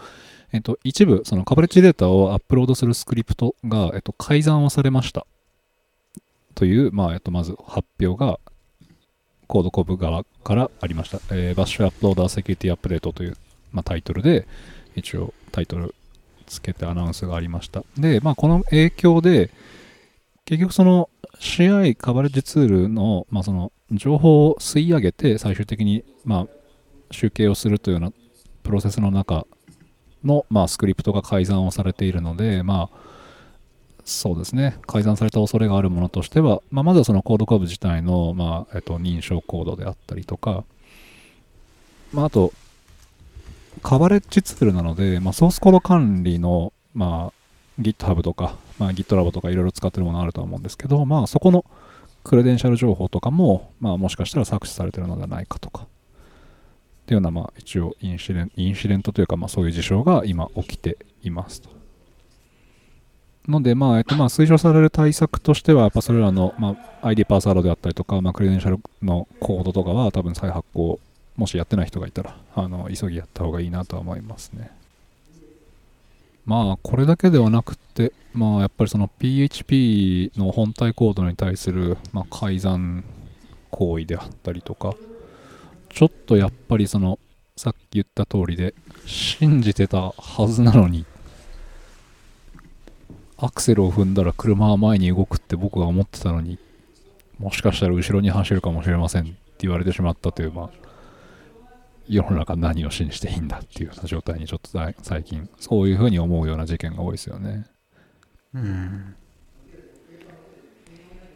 えっと、一部、そのカバレッジデータをアップロードするスクリプトが、えっと、改ざんをされました。という、まあ、えっと、まず発表が、コードコブ側からありました。えー、バッシュアップローダーセキュリティアップデートという、まあ、タイトルで、一応タイトルつけてアナウンスがありました。で、まあ、この影響で、結局その CI カバレッジツールの、まあ、その情報を吸い上げて最終的に、まあ、集計をするというようなプロセスの中の、まあ、スクリプトが改ざんをされているので、まあ、そうですね、改ざんされた恐れがあるものとしては、まあ、まずはそのコードコブ自体の、まあえっと、認証コードであったりとか、まあ、あと、カバレッジツールなので、まあ、ソースコード管理の、まあ、GitHub とか、まあ、GitLab とかいろいろ使ってるものあるとは思うんですけど、まあ、そこのクレデンシャル情報とかも、まあ、もしかしたら搾取されてるのではないかとか、っていうような、まあ、一応インシデン、インシデントというか、まあ、そういう事象が今起きていますと。ので、まあ、えっと、まあ、推奨される対策としては、やっぱそれらの、まあ、ID パスワードであったりとか、まあ、クレデンシャルのコードとかは、多分再発行、もしやってない人がいたら、あの、急ぎやった方がいいなとは思いますね。まあ、これだけではなくて、まあ、やっぱりその PHP の本体コードに対する、まあ、改ざん行為であったりとか、ちょっとやっぱりその、さっき言った通りで、信じてたはずなのに、アクセルを踏んだら車は前に動くって僕が思ってたのに、もしかしたら後ろに走るかもしれませんって言われてしまったという、まあ、世の中何を信じていいんだっていうような状態にちょっとさ最近、そういうふうに思うような事件が多いですよね。うん。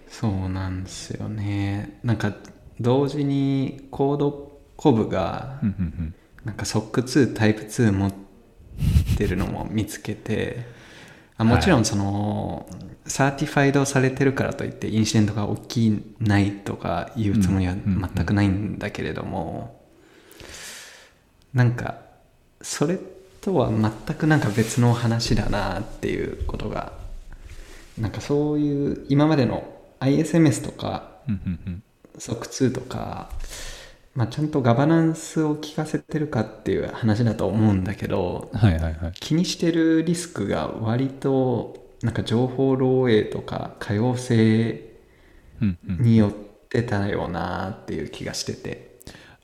そうなんですよね。なんか、同時に Codecov がなんか SOC2 タイプ2持ってるのも見つけて、あもちろんその、 certified されてるからといってインシデントが起きないとかいうつもりはうんうんうん全くないんだけれども、なんかそれとは全くなんか別の話だなっていうことがなんかそういう今までの ISMS とかうんうんうん。即2とか、まあ、ちゃんとガバナンスを効かせてるかっていう話だと思うんだけどはいはいはい。気にしてるリスクが割となんか情報漏洩とか可用性うんうん。によってたよなっていう気がしてて。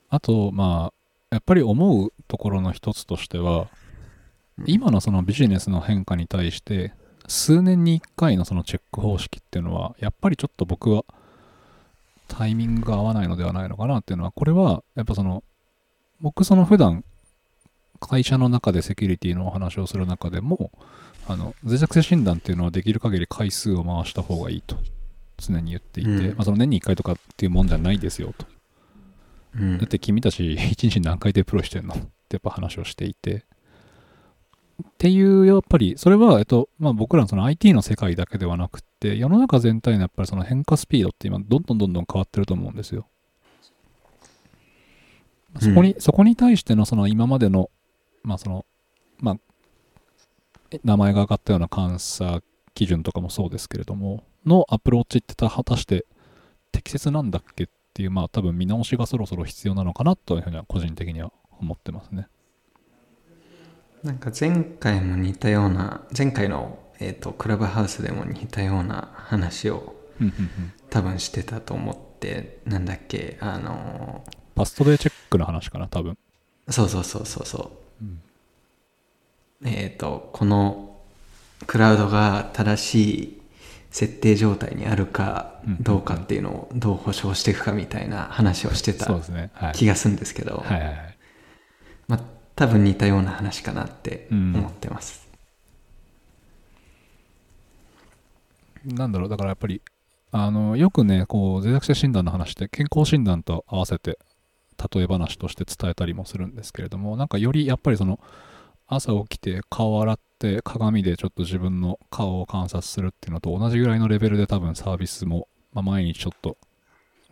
あと、まあ、やっぱり思うところの一つとしては、今のそのビジネスの変化に対して、数年に1回のそのチェック方式っていうのは、やっぱりちょっと僕はタイミングが合わないのではないのかなっていうのは、これは、やっぱその、僕その普段、会社の中でセキュリティのお話をする中でも、あの、脆弱性診断っていうのはできる限り回数を回した方がいいと常に言っていて、うんまあその年に1回とかっていうもんじゃないですよと。うんだって君たち一日何回デプロイしてんの？ってやっぱ話をしていて。っていう、やっぱり、それは、えっと、まあ僕らのその IT の世界だけではなくって、世の中全体のやっぱりその変化スピードって今、どんどんどんどん変わってると思うんですよ。そこに、そこに対してのその今までの、まあその、まあ、え名前が上がったような監査基準とかもそうですけれども、のアプローチってた果たして適切なんだっけっていう、まあ多分見直しがそろそろ必要なのかなというふうには個人的には思ってますね。なんか前回も似たような前回の、えー、とクラブハウスでも似たような話を多分してたと思ってなんだっけあのパストデーチェックの話かな、多分。そうそうそうそうそううんえっ、とこのクラウドが正しい設定状態にあるかうんどうかっていうのをどう保証していくかみたいな話をしてたそうですね。はい。気がするんですけど、はいはいはい。まあ、多分似たような話かなってうん。思ってます、なんだろう、だからやっぱり、あの、よくね、こう、脆弱性診断の話って健康診断と合わせて、例え話として伝えたりもするんですけれども、なんかよりやっぱりその、朝起きて顔を洗って鏡でちょっと自分の顔を観察するっていうのと同じぐらいのレベルで多分サービスも、まあ、毎日ちょっと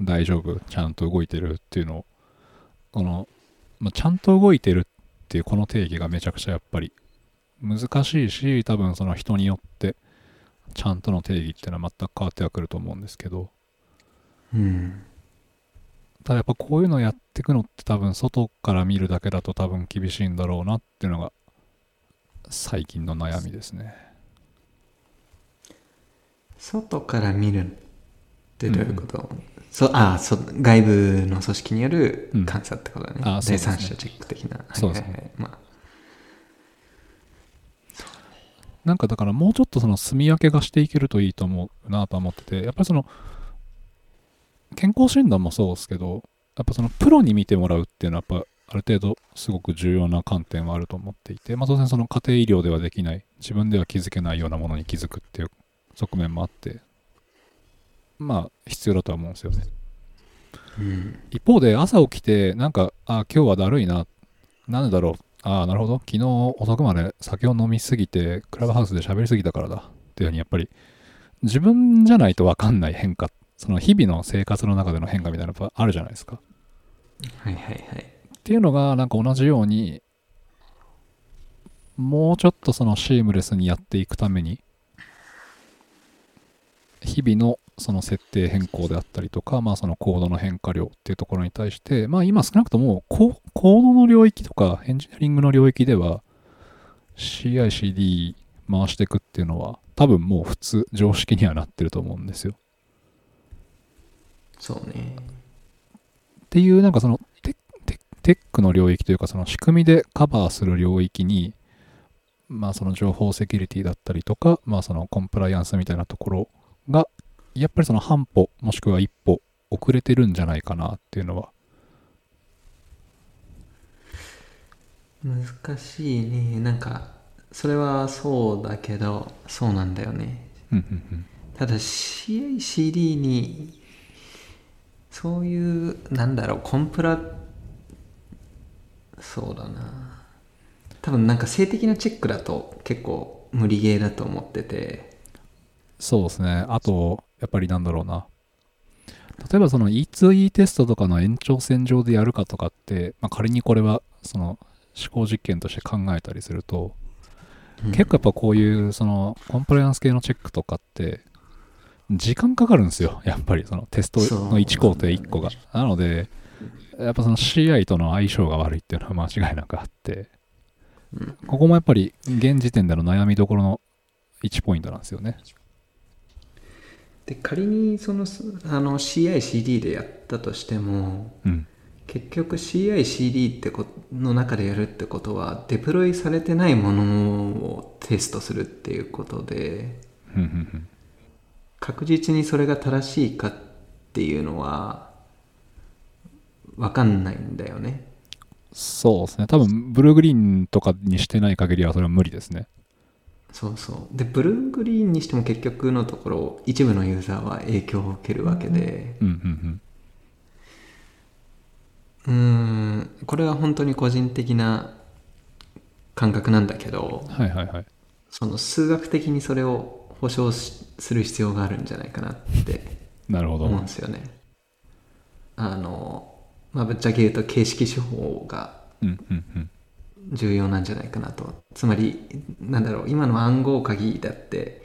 大丈夫、ちゃんと動いてるっていうのを、この、まあ、ちゃんと動いてるっていうこの定義がめちゃくちゃやっぱり難しいし、多分その人によってちゃんとの定義っていうのは全く変わってはくると思うんですけど、うん。ただやっぱこういうのやっていくのって多分外から見るだけだと多分厳しいんだろうなっていうのが最近の悩みですね。外から見るってどういうこと、そあそ外部の組織によるうん。監査ってことだね、うですね。第三者チェック的な。そうですね。はいはいはい。まあ。なんかだからもうちょっとその住み分けがしていけるといいと思うなとは思ってて、やっぱりその健康診断もそうですけど、やっぱそのプロに見てもらうっていうのはやっぱある程度すごく重要な観点はあると思っていて、まあ当然その家庭医療ではできない、自分では気づけないようなものに気づくっていう側面もあって、まあ必要だとは思うんですよね。うん。一方で朝起きてなんかあ今日はだるいな。なんでだろう。ああなるほど。昨日遅くまで酒を飲みすぎてクラブハウスで喋りすぎたからだ。っていうふうにやっぱり自分じゃないと分かんない変化。その日々の生活の中での変化みたいなのがあるじゃないですか。はいはいはい。っていうのがなんか同じようにもうちょっとそのシームレスにやっていくために日々のその設定変更であったりとか、まあそのコードの変化量っていうところに対して、まあ今少なくともココードの領域とかエンジニアリングの領域では CI/CD 回していくっていうのは多分もう普通常識にはなってると思うんですよ。そうねっていうなんかそのテテテックの領域というかその仕組みでカバーする領域にまあその情報セキュリティだったりとかまあそのコンプライアンスみたいなところがやっぱりその半歩もしくは一歩遅れてるんじゃないかなっていうのは。難しいね。なんかそれはそうだけどそうなんだよね。うんうんうん。ただ CICD にそういうなんだろうコンプラそうだな。多分なんか性的なチェックだと結構無理ゲーだと思ってて、そうですね。あと、やっぱりなんだろうな。例えばその E2E テストとかの延長線上でやるかとかって、まあ、仮にこれはその思考実験として考えたりすると、結構やっぱこういうそのコンプライアンス系のチェックとかって時間かかるんですよ。やっぱりそのテストの1工程1個が。なのでやっぱその CI との相性が悪いっていうのは間違いなくあってうん。ここもやっぱり現時点での悩みどころの1ポイントなんですよねで仮にそのすあの CICD でやったとしてもうん。結局 CICD ってこの中でやるってことはデプロイされてないものをテストするっていうことで確実にそれが正しいかっていうのは分かんないんだよね。そうですね。多分ブルーグリーンとかにしてない限りはそれは無理ですねそうそう。でブルーグリーンにしても結局のところ一部のユーザーは影響を受けるわけで。うんうんうーん。これは本当に個人的な感覚なんだけどうんはいはいはい。その数学的にそれを保証しする必要があるんじゃないかなってなるほど。思うんですよね。あのまあぶっちゃけ言うと形式手法がうんうんうん重要なんじゃないかなと。つまりなんだろう今の暗号鍵だって、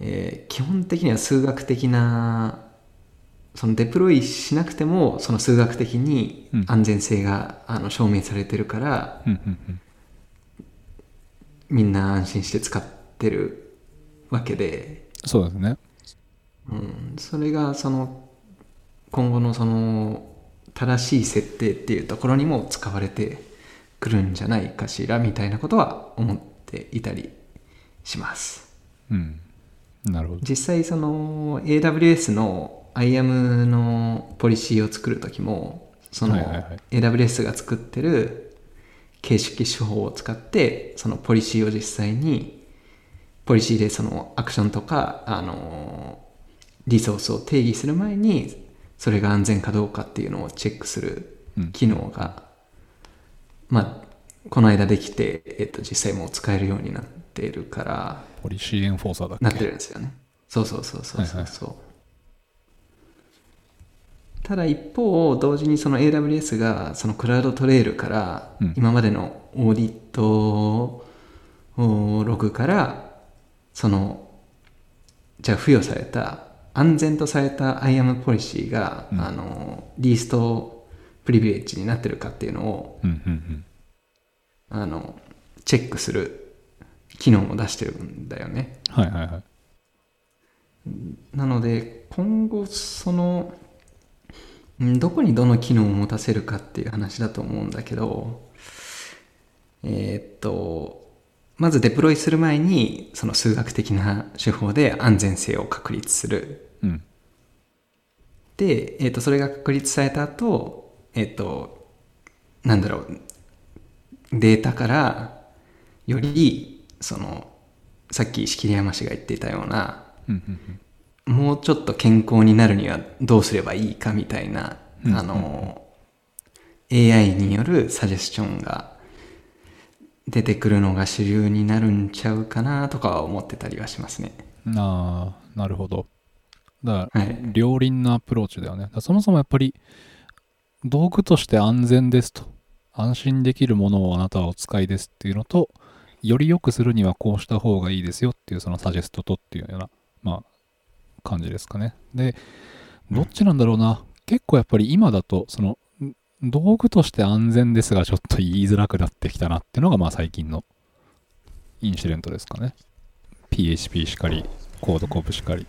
えー基本的には数学的なそのデプロイしなくてもその数学的にうん。安全性が、あの証明されてるからみんな安心して使ってるわけで、そうですね。うん、それがその今後のその正しい設定っていうところにも使われてくるんじゃないかしらみたいなことは思っていたりします。うん。なるほど。実際その AWS の IAM のポリシーを作る時もその AWS が作ってる形式手法を使ってそのポリシーを実際にポリシーでそのアクションとかあのリソースを定義する前にそれが安全かどうかっていうのをチェックするうん。機能が、まあこの間できて、えっと、実際もう使えるようになっているから。ポリシーエンフォーサーだっけ？なってるんですよね。そうそうそうそうそうそう、ただ一方同時にその AWS がそのクラウドトレイルからうん。今までのオーディットおログからそのじゃあ付与された安全とされた IAM ポリシーが、うん。あのリーストプリビレッジになってるかっていうのをうんうんうん。あのチェックする機能も出してるんだよね。はいはいはい。なので今後そのんどこにどの機能を持たせるかっていう話だと思うんだけどえーっとまずデプロイする前にその数学的な手法で安全性を確立する。うん。で、えーっとそれが確立された後えーっとなんだろう。データからよりそのさっき桐山氏が言っていたようなもうちょっと健康になるにはどうすればいいかみたいな、うんあの、AI によるサジェスチョンが出てくるのが主流になるんちゃうかなとかは思ってたりはしますね。ああなるほど。だから、はい。両輪のアプローチだよね。そもそもやっぱり道具として安全ですと。安心できるものをあなたはお使いですっていうのとより良くするにはこうした方がいいですよっていうそのサジェストとっていうようなまあ感じですかね。でどっちなんだろうな、結構やっぱり今だとそのん道具として安全ですがちょっと言いづらくなってきたなっていうのがまあ最近のインシデントですかね。PHP しかりコードコブしかり。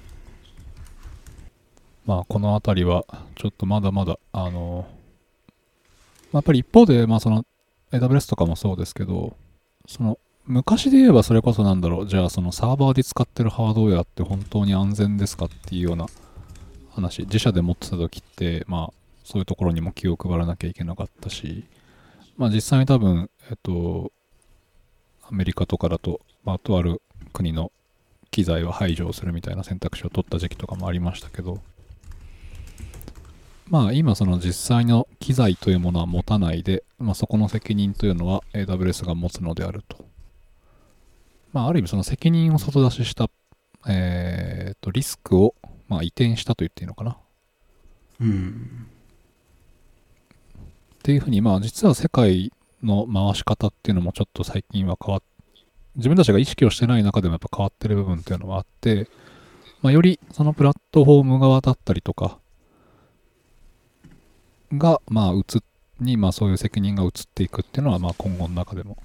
まあこの辺りはちょっとまだまだあのまやっぱり一方でまあその AWS とかもそうですけどその昔で言えばそれこそなんだろうじゃあそのサーバーで使ってるハードウェアって本当に安全ですかっていうような話自社で持ってた時ってまあそういうところにも気を配らなきゃいけなかったしまあ実際に多分えっとアメリカとかだと、まあ、とある国の機材を排除するみたいな選択肢を取った時期とかもありましたけどまあ今その実際の機材というものは持たないで、まあ、そこの責任というのは AWS が持つのであるとまあ、ある意味その責任を外出しした、えー、と、リスクを、まあ、移転したと言っていいのかな。うん。っていうふうに、まあ、実は世界の回し方っていうのもちょっと最近は変わっ自分たちが意識をしてない中でもやっぱ変わってる部分っていうのがあって、まあ、よりそのプラットフォーム側だったりとかが、まあ、移っに、まあ、そういう責任が移っていくっていうのは、まあ、今後の中でも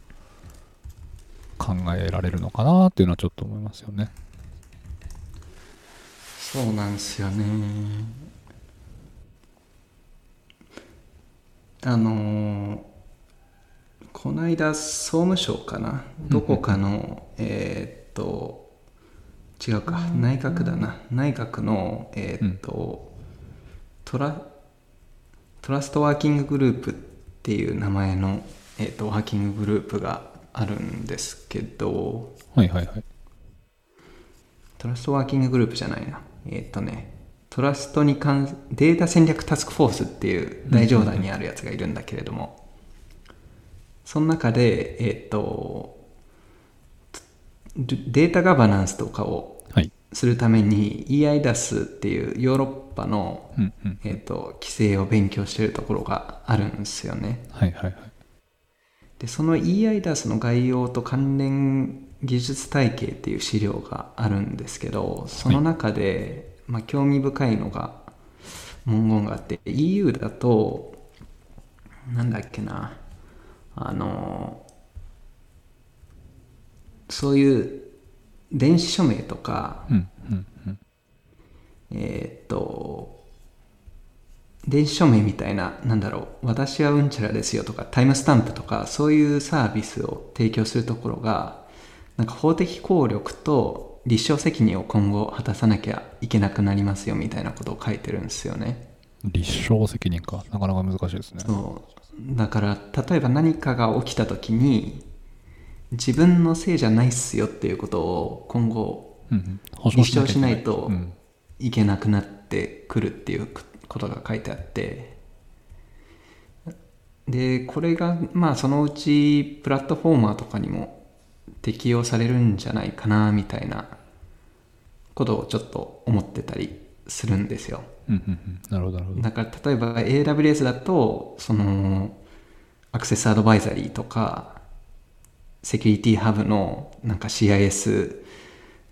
考えられるのかなっていうのはちょっと思いますよね。そうなんですよね。あのーこの間総務省かな？どこかの、えーっと違うか。内閣だな。内閣のえーっと、トラトラストワーキンググループっていう名前の、えーっとワーキンググループがあるんですけどはいはいはい。トラストワーキンググループじゃないな。えーっとね、トラストに関データ戦略タスクフォースっていう大上段にあるやつがいるんだけれども、その中で、えーっと、データガバナンスとかをはい。するために EIDAS っていうヨーロッパの、うんうん。えーっと規制を勉強してるところがあるんですよね。はいはいはい。でその EIDAS の概要と関連技術体系っていう資料があるんですけどその中で、まあ、興味深いのが文言があって EU だとなんだっけなあのそういう電子署名とかうんうんうん。えーっと電子署名みたいな、なんだろう、私はうんちゃらですよとか、タイムスタンプとか、そういうサービスを提供するところが、なんか法的効力と立証責任を今後果たさなきゃいけなくなりますよみたいなことを書いてるんですよね。立証責任か。なかなか難しいですね。そうだから例えば何かが起きた時に自分のせいじゃないっすよっていうことを今後。保立証しないとうん。いけなくなってくるっていうことが書いてあってでこれがまあそのうちプラットフォーマーとかにも適用されるんじゃないかなみたいなことをちょっと思ってたりするんですようんうんうん。なるほどなるほど。だから例えば AWS だとそのアクセスアドバイザリーとかセキュリティハブのなんか CIS、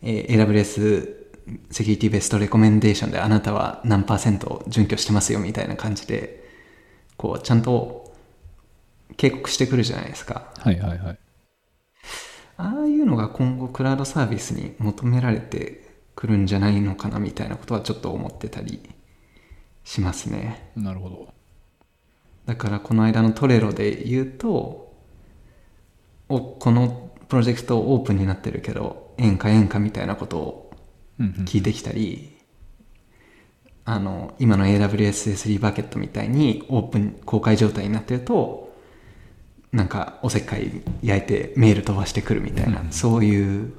えー AWS セキュリティベストレコメンデーションであなたは何パーセント準拠してますよみたいな感じでこうちゃんと警告してくるじゃないですかはいはいはい。ああいうのが今後クラウドサービスに求められてくるんじゃないのかなみたいなことはちょっと思ってたりしますねなるほど。だからこの間のトレロで言うとおこのプロジェクトオープンになってるけど円か円かみたいなことをうんうん。聞いてきたり、あの今の AWS S3 バケットみたいにオープン公開状態になってるとなんかおせっかい焼いてメール飛ばしてくるみたいな、うんそういう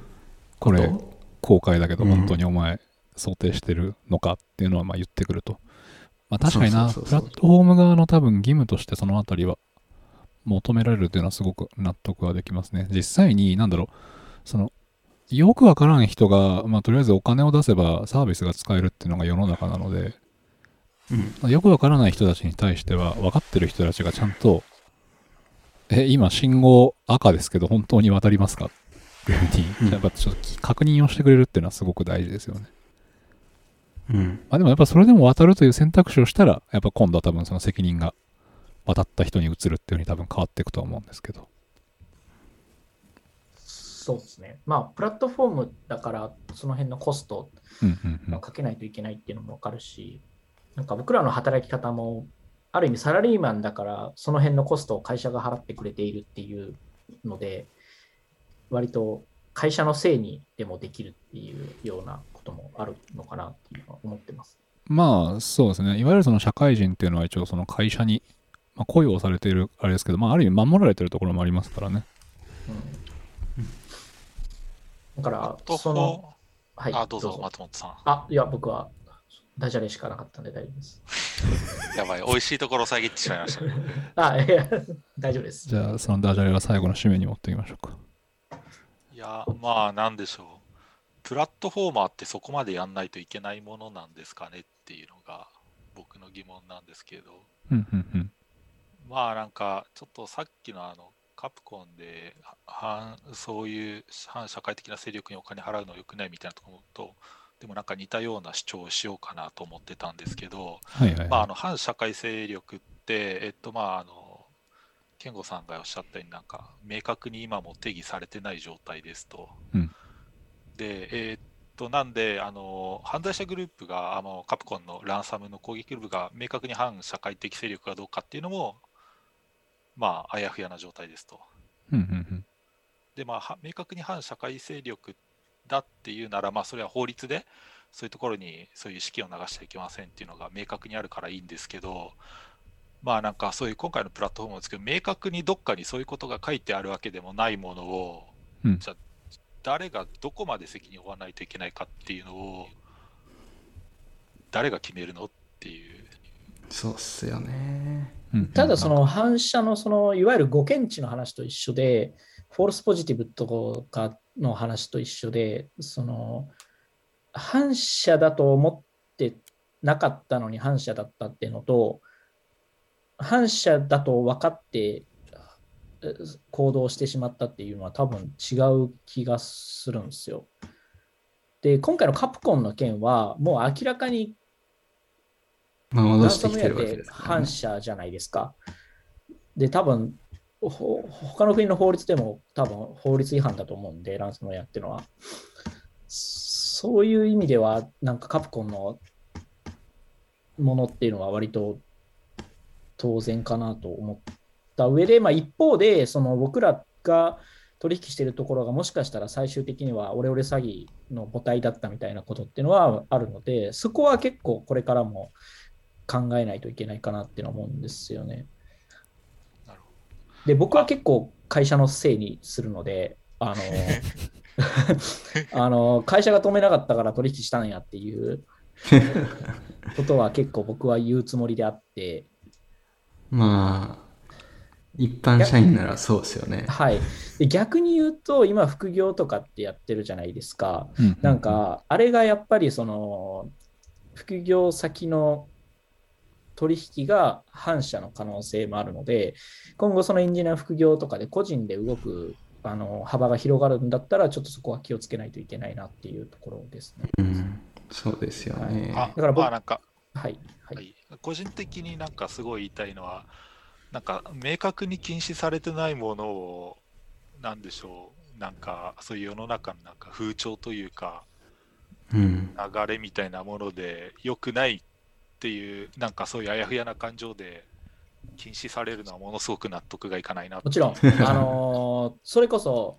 これと公開だけどうん。本当にお前想定してるのかっていうのはまあ言ってくると。まあ確かにな、プラットフォーム側の多分義務としてそのあたりは求められるっていうのはすごく納得はできますね。実際に、なんだろう、その、よくわからん人が、まあとりあえずお金を出せばサービスが使えるっていうのが世の中なので、うんよくわからない人たちに対しては分かってる人たちがちゃんと、え、今信号赤ですけど本当に渡りますか？っていうふうに、うんやっぱちょっと確認をしてくれるっていうのはすごく大事ですよね。うんまあでもやっぱそれでも渡るという選択肢をしたら、やっぱ今度は多分その責任が渡った人に移るっていうふうに多分変わっていくとは思うんですけど。そうですね。まあ、プラットフォームだから、その辺のコストをかけないといけないっていうのもわかるし、なんか僕らの働き方も、ある意味サラリーマンだから、その辺のコストを会社が払ってくれているっていうので、割と会社のせいにでもできるっていうようなこともあるのかなっていうのは思ってます。まあそうですね。いわゆるその社会人っていうのは一応その会社に、まあ、雇用されているあれですけど、まあある意味守られてるところもありますからね。だから、とその、はい、あ、どうぞ、松本さん。あ、いや、僕はダジャレしかなかったんで大丈夫です。やばい、美味しいところを遮ってしまいましたね。あ、いや、大丈夫です。じゃあそのダジャレは最後の締めに持っていきましょうか。いやや、まあ、なんでしょう。プラットフォーマーってそこまでやんないといけないものなんですかねっていうのが僕の疑問なんですけど、うんうんうん。まあなんか、ちょっとさっきのあの、カプコンで反そういう反社会的な勢力にお金払うのは良くないみたいなところと、でもなんか似たような主張をしようかなと思ってたんですけど、はいはい。まあ、あの反社会勢力って、えっとまあ、あの健吾さんがおっしゃったようになんか明確に今も定義されてない状態ですと。うんで、えっとなんであの犯罪者グループがあのカプコンのランサムの攻撃グループが明確に反社会的勢力かどうかっていうのもまああやふやな状態ですと。でまあは明確に反社会勢力だっていうならまあそれは法律でそういうところにそういう資金を流しちゃいけませんっていうのが明確にあるからいいんですけどまあなんかそういう今回のプラットフォームですけど明確にどっかにそういうことが書いてあるわけでもないものを、うんじゃあ誰がどこまで責任を負わないといけないかっていうのを誰が決めるのっていうそうっすよね。ただその反射のそのいわゆる誤検知の話と一緒で、フォールスポジティブとかの話と一緒で、その反射だと思ってなかったのに反射だったっていうのと、反射だと分かってえ行動してしまったっていうのは多分違う気がするんですよ。で、今回のカプコンの件はもう明らかにまあ、戻してきてるわけですから反ね。射じゃないですか。で、多分ほ他の国の法律でも多分法律違反だと思うんで、ランサムウェアっていうのは。そういう意味では、なんかカプコンのものっていうのは割と当然かなと思った上で、まあ、一方で、その僕らが取引しているところがもしかしたら最終的にはオレオレ詐欺の母体だったみたいなことっていうのはあるので、そこは結構これからも考えないといけないかなっていうのは思うんですよね。なるほで、僕は結構会社のせいにするので、あの、あの会社が止めなかったから取引したんやっていう ことは結構僕は言うつもりであって、まあ、一般社員ならそうですよね。はい。で逆に言うと、今、副業とかってやってるじゃないですか。うんうんなんか、あれがやっぱりその、副業先の取引が反社の可能性もあるので、今後そのエンジニア副業とかで個人で動くあの幅が広がるんだったら、ちょっとそこは気をつけないといけないなっていうところですね。うん、そうですよね。ど。あだから僕まあなんかはい。は。はいい、個人的になんかすごい言いたいのは、なんか明確に禁止されてないものを、なんでしょう、なんかそういう世の中のなんか風潮というか、うん、流れみたいなもので良くないっていう、なんかそういうあやふやな感情で禁止されるのはものすごく納得がいかないなもちろん、あのー それこそ、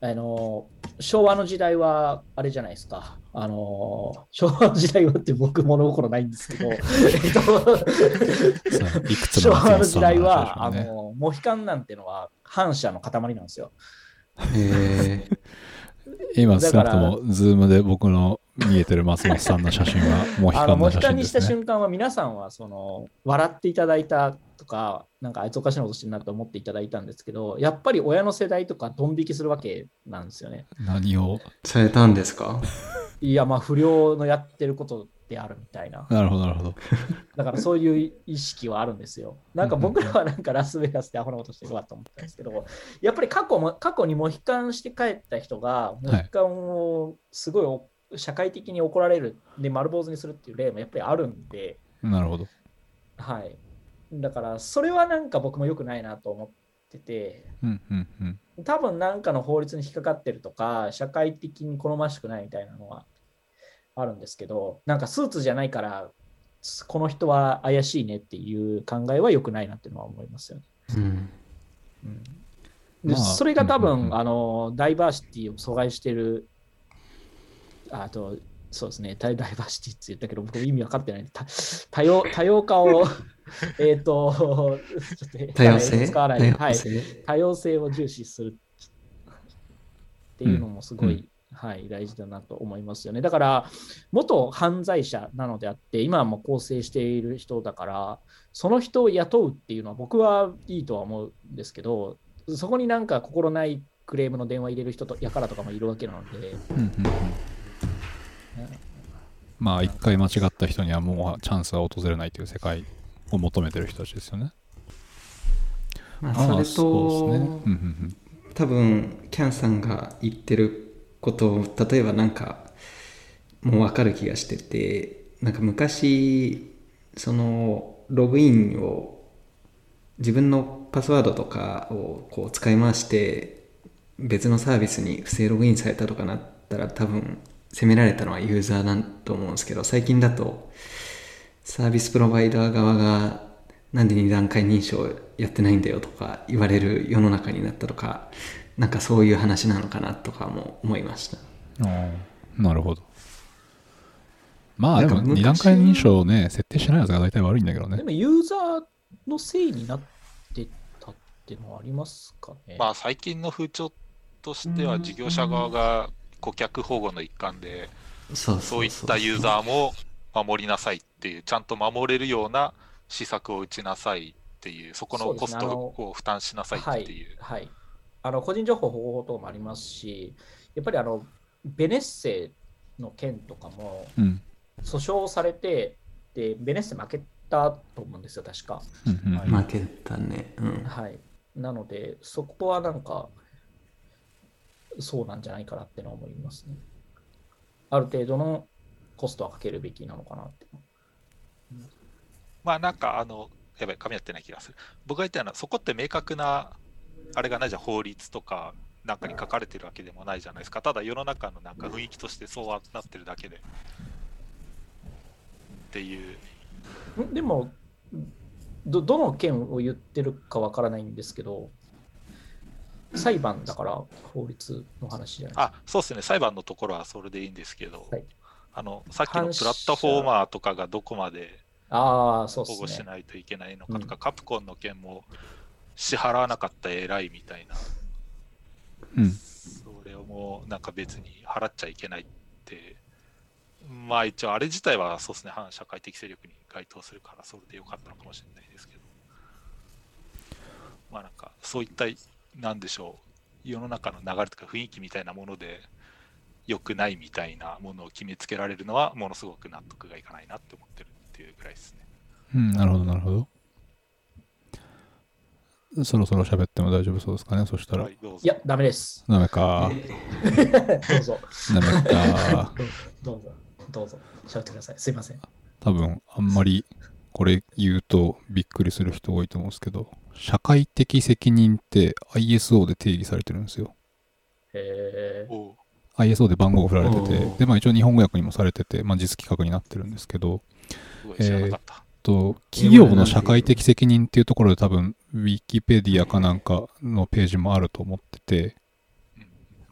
あのー昭和の時代はあれじゃないですか。あのー昭和の時代はって僕物心ないんですけど、えっといくつ昭の和の時代は、ね。のモヒカンなんてのは反射の塊なんですよ。へえ 今、少なくとだも、ズームで僕の見えてる松本さんの写真は、モヒあのモカンの写ヒカンにした真ですね。瞬間は皆さんはその笑っていただいたとか、なんかあいつおかしなことしてるなと思っていただいたんですけど、やっぱり親の世代とかドン引きするわけなんですよね。何を？されたんですか？いや、まあ不良のやってることであるみたいな。なるほど、なるほど。だからそういう意識はあるんですよ。なんか僕らはなんかラスベガスでアホなことしてるわと思ったんですけど、やっぱり過去も過去にモヒカンして帰った人が、モヒカンをすごいお社会的に怒られる、で丸坊主にするっていう例もやっぱりあるんで、なるほど。はい。だからそれはなんか僕も良くないなと思ってて、うん、うん、うん。多分なんかの法律に引っかかってるとか、社会的に好ましくないみたいなのはあるんですけど、なんかスーツじゃないから、この人は怪しいねっていう考えは良くないなっていうのは思いますよね。うん。うんでまあそれが多分、うんうんうんあのダイバーシティを阻害してる、あと、そうですね、ダイダイバーシティって言ったけど、僕意味分かってないんで、た 多様多様化を、えっと、ちょっと多様性？使わないで、はい、多様性？多様性を重視するっていうのもすごい、うん。はい、大事だなと思いますよね。だから、元犯罪者なのであって、今はもう更生している人だから、その人を雇うっていうのは僕はいいとは思うんですけど、そこになんか心ないクレームの電話入れる人とやからとかもいるわけなので、うんうんうんまあ一回間違った人にはもうチャンスは訪れないという世界を求めてる人たちですよね。まあ、それ。と、うんうんうん多分キャンさんが言ってることを例えばなんかもう分かる気がしててなんか昔そのログインを自分のパスワードとかをこう使い回して別のサービスに不正ログインされたとかなったら多分責められたのはユーザーだと思うんですけど最近だとサービスプロバイダー側がなんで二段階認証やってないんだよとか言われる世の中になったとかなんかそういう話なのかなとかも思いましたああなるほど。まあでもなんか昔二段階認証をね、設定しないやつが大体悪いんだけどねで。もユーザーのせいになってたっていうのはありますかね？まあ最近の風潮としては事業者側が顧客保護の一環でそうそういったユーザーも守りなさいっていうちゃんと守れるような施策を打ちなさいっていうそこのコストを負担しなさいっていう。はい。あの個人情報保護法等もありますし、やっぱりあのベネッセの件とかもうん。訴訟されて、でベネッセ負けたと思うんですよ、確か。うんうんうん負けたねうんはい。なので、そこはなんか、そうなんじゃないかなってのは思いますね。ある程度のコストはかけるべきなのかなって。まあなんかあの、やばい、噛み合ってない気がする。僕が言ったのは、そこって明確な、あれがないじゃん、法律とかなんかに書かれてるわけでもないじゃないですか。ただ世の中のなんか雰囲気としてそうなってるだけで。っていう。んでもど、どの件を言ってるかわからないんですけど、裁判だから法律の話じゃない。あ、そうですね、裁判のところはそれでいいんですけど、はい。あのさっきのプラットフォーマーとかがどこまでああ、そう保護し。ないといけないのかとか、うん。カプコンの件も支払わなかった偉いみたいな、うん。それをもうなんか別に払っちゃいけないって、まあ一応あれ自体はそうですね、反社会的勢力に該当するから、それでよかったのかもしれないですけど、まあなんかそういった、なんでしょう、世の中の流れとか雰囲気みたいなもので、良くないみたいなものを決めつけられるのは、ものすごく納得がいかないなって思ってるっていうぐらいですね。うん、なるほど、なるほど。そろそろ喋っても大丈夫そうですかね、そしたら。はい、どうぞ。いや、ダメです。ダメか。どうぞ、ダメか。どうぞ、どうぞ、喋ってください。すいません。多分、あんまりこれ言うとびっくりする人多いと思うんですけど、社会的責任って ISO で定義されてるんですよ。へえおう ISO で番号が振られててで、まあ一応日本語訳にもされてて、まあ実規格になってるんですけど、すごい知らなかった。と企業の社会的責任っていうところで多分、ウィキペディアかなんかのページもあると思ってて、うん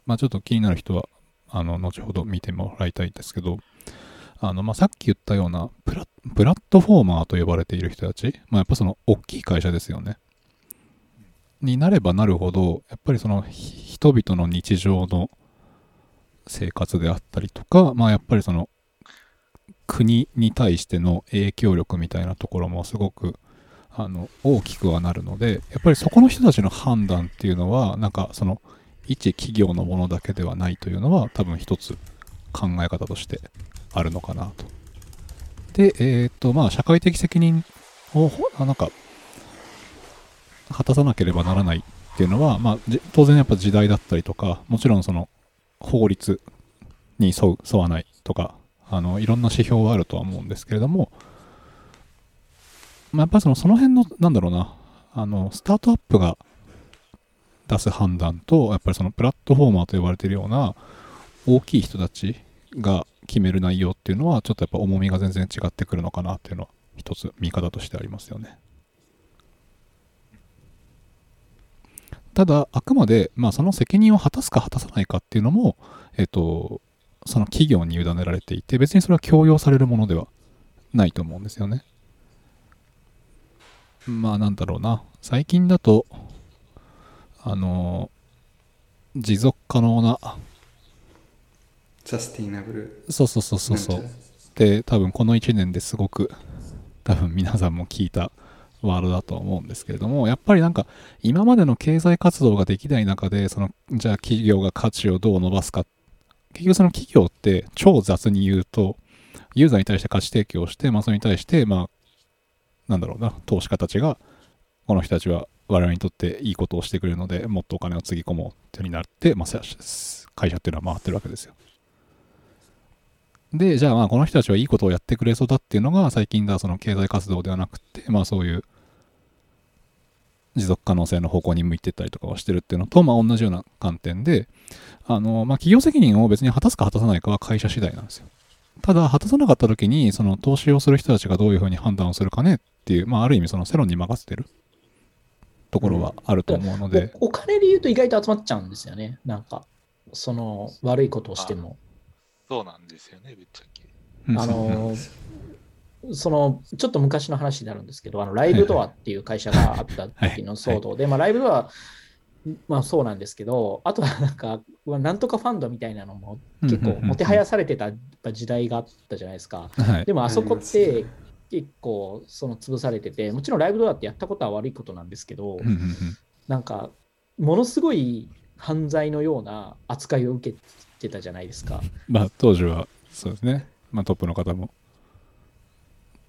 まあちょっと気になる人は、あの、後ほど見てもらいたいんですけど、あの、まあさっき言ったようなプラ、プラットフォーマーと呼ばれている人たち、まあやっぱその大きい会社ですよね。になればなるほど、やっぱりその人々の日常の生活であったりとか、まあやっぱりその国に対しての影響力みたいなところもすごくあの大きくはなるのでやっぱりそこの人たちの判断っていうのはなんかその一企業のものだけではないというのは多分一つ考え方としてあるのかなと。で、えっ、とまあ社会的責任をなんか果たさなければならないっていうのは、まあ、当然やっぱ時代だったりとかもちろんその法律に沿う沿わないとかあのいろんな指標はあるとは思うんですけれども、まあ、やっぱりそのその辺のなんだろうなあのスタートアップが出す判断とやっぱりそのプラットフォーマーと呼ばれているような大きい人たちが決める内容っていうのはちょっとやっぱ重みが全然違ってくるのかなっていうのは一つ見方としてありますよね。ただ、あくまで、まあ、その責任を果たすか果たさないかっていうのも、えっ、と、その企業に委ねられていて、別にそれは強要されるものではないと思うんですよね。まあ、なんだろうな。最近だと、あの、持続可能な、サステイナブルそうそうそうそうそう。で、多分この1年ですごく、多分皆さんも聞いたワードだと思うんですけれども、やっぱりなんか今までの経済活動ができない中で、そのじゃあ企業が価値をどう伸ばすか。結局その企業って超雑に言うと、ユーザーに対して価値提供をして、まあそれに対して、まあ、なんだろうな、投資家たちが、この人たちは我々にとっていいことをしてくれるので、もっとお金をつぎ込もうってになって、まあ、会社っていうのは回ってるわけですよ。で、じゃあまあこの人たちはいいことをやってくれそうだっていうのが最近ではその経済活動ではなくて、まあそういう持続可能性の方向に向いていったりとかをしてるっていうのと、まあ同じような観点で、あの、まあ企業責任を別に果たすか果たさないかは会社次第なんですよ。ただ、果たさなかった時に、その投資をする人たちがどういうふうに判断をするかねっていう、まあある意味その世論に任せてるところはあると思うので。おお金で言うと意外と集まっちゃうんですよね。なんか、その悪いことをしても。そうなんですよね、ぶっちゃけ。うん。あの、そのちょっと昔の話になるんですけど、あのライブドアっていう会社があった時の騒動で、まあ、ライブドア、まあそうなんですけど、あとはなんか、まあなんとかファンドみたいなのも結構もてはやされてた時代があったじゃないですか。はい。でもあそこって結構その潰されてて、もちろんライブドアってやったことは悪いことなんですけど、なんか、ものすごい犯罪のような扱いを受けてたじゃないですか。まあ当時はそうですね。まあトップの方も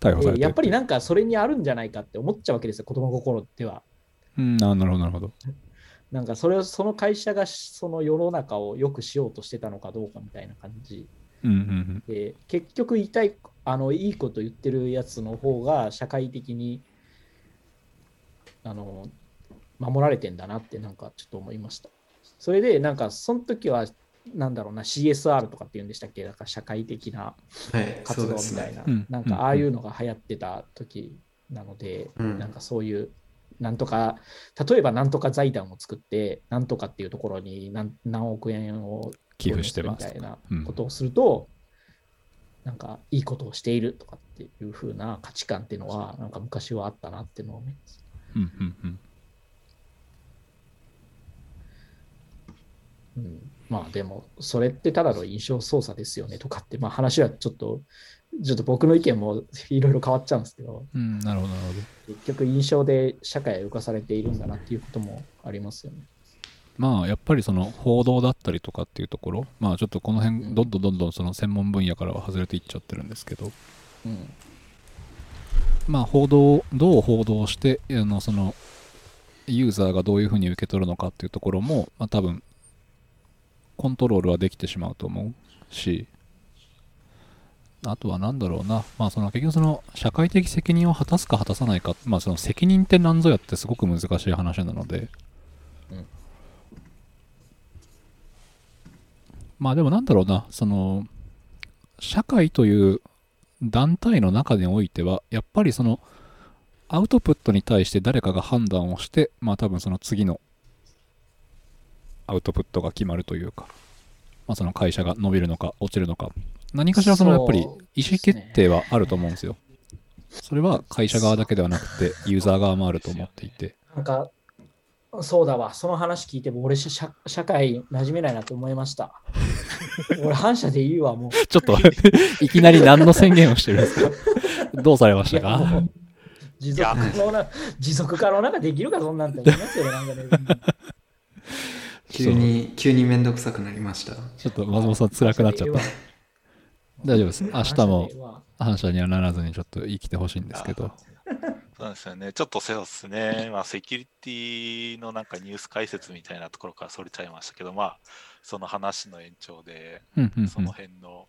逮捕されてでやっぱりなんかそれにあるんじゃないかって思っちゃうわけですよ、子供心では。うん、あなるほどなるほど。な んかそれをその会社がその世の中を良くしようとしてたのかどうかみたいな感じうんうんうん。で、結局言いたい、あのいいこと言ってるやつの方が社会的にあの守られてんだなってなんかちょっと思いました。それでなんかその時はなんだろうな CSR とかって言うんでしたっけ？なんか社会的な活動み。たいな、うんなんかああいうのが流行ってた時なので、うんなんかそういう、なんとか、例えばなんとか財団を作って、なんとかっていうところに何何億円を寄付してますみたいなうんことをすると、なんかいいことをしているとかっていう風な価値観っていうのは、なんか昔はあったなっていうのを思います。うんうんうん。うん、まあでも、それってただの印象操作ですよねとかって、まあ話はちょっと、ちょっと僕の意見もいろいろ変わっちゃうんですけど、うん、なるほどなるほど。結局印象で社会を動かされているんだなっていうこともありますよね。まあやっぱりその報道だったりとかっていうところまあちょっとこの辺どんどんどんどんその専門分野からは外れていっちゃってるんですけどうん。まあ報道どう報道してあのそのユーザーがどういうふうに受け取るのかっていうところも、まあ、多分コントロールはできてしまうと思うしあとは何だろうな、まあ、その結局その社会的責任を果たすか果たさないか、まあ、その責任って何ぞやってすごく難しい話なので、うん。まあでもなんだろうな、その社会という団体の中においては、やっぱりそのアウトプットに対して誰かが判断をして、まあ多分その次のアウトプットが決まるというか、まあその会社が伸びるのか落ちるのか、何かしらそのやっぱり意思決定はあると思うんですよ。それは会社側だけではなくて、ユーザー側もあると思っていて。なんか、そうだわ、その話聞いても、俺社、社会馴染めないなと思いました。俺、反社でいいわ、もう。ちょっといきなり何の宣言をしてるんですか？どうされましたか？持続可能な、持続可能なんかできるか、そんなんて思いますよね、なんかね。急に、急にめんどくさくなりました？ちょっと松本さん辛くなっちゃった。大丈夫です。明日も反射にはならずにちょっと生きてほしいんですけど。そうですよね。ちょっとそうですね。まあ、セキュリティのなんかニュース解説みたいなところからそれちゃいましたけど、まあ、その話の延長で、うんうんうんその辺の、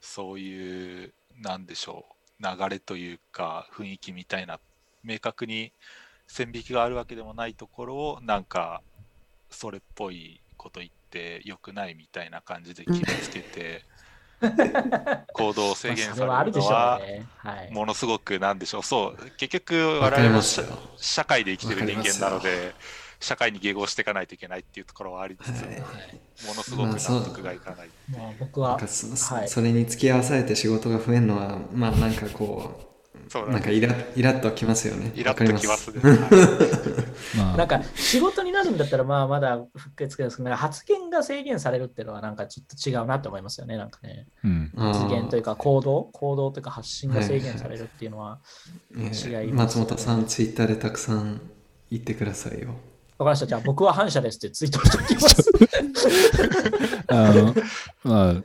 そういう、なんでしょう、流れというか、雰囲気みたいな、明確に線引きがあるわけでもないところを、なんか、それっぽいこと言って良くないみたいな感じで決めつけて、行動を制限されはあるでしょれるのは。ものすごくなんでしょう、そう、結局、我々は社会で生きてる人間なので、社会に迎合していかないといけないっていうところはありつつ、はい。ものすごく納得がいかない。まあ、僕はなんか、そそはい。それに付き合わされて仕事が増えるのは、まあなんかこう、そうなんかイライラッときますよね。イラッときますね。わかりま あ、なんか仕事になるんだったらまあまだ復活ですけど、発言が制限されるっていうのはなんかちょっと違うなって思いますよね。なんかね、うん。発言というか行動、行動というか発信が制限されるっていうのは、違います松本さん、ツイッターでたくさん言ってくださいよ。わかりました。じゃあ僕は反社ですってツイートしておきます。あの、ま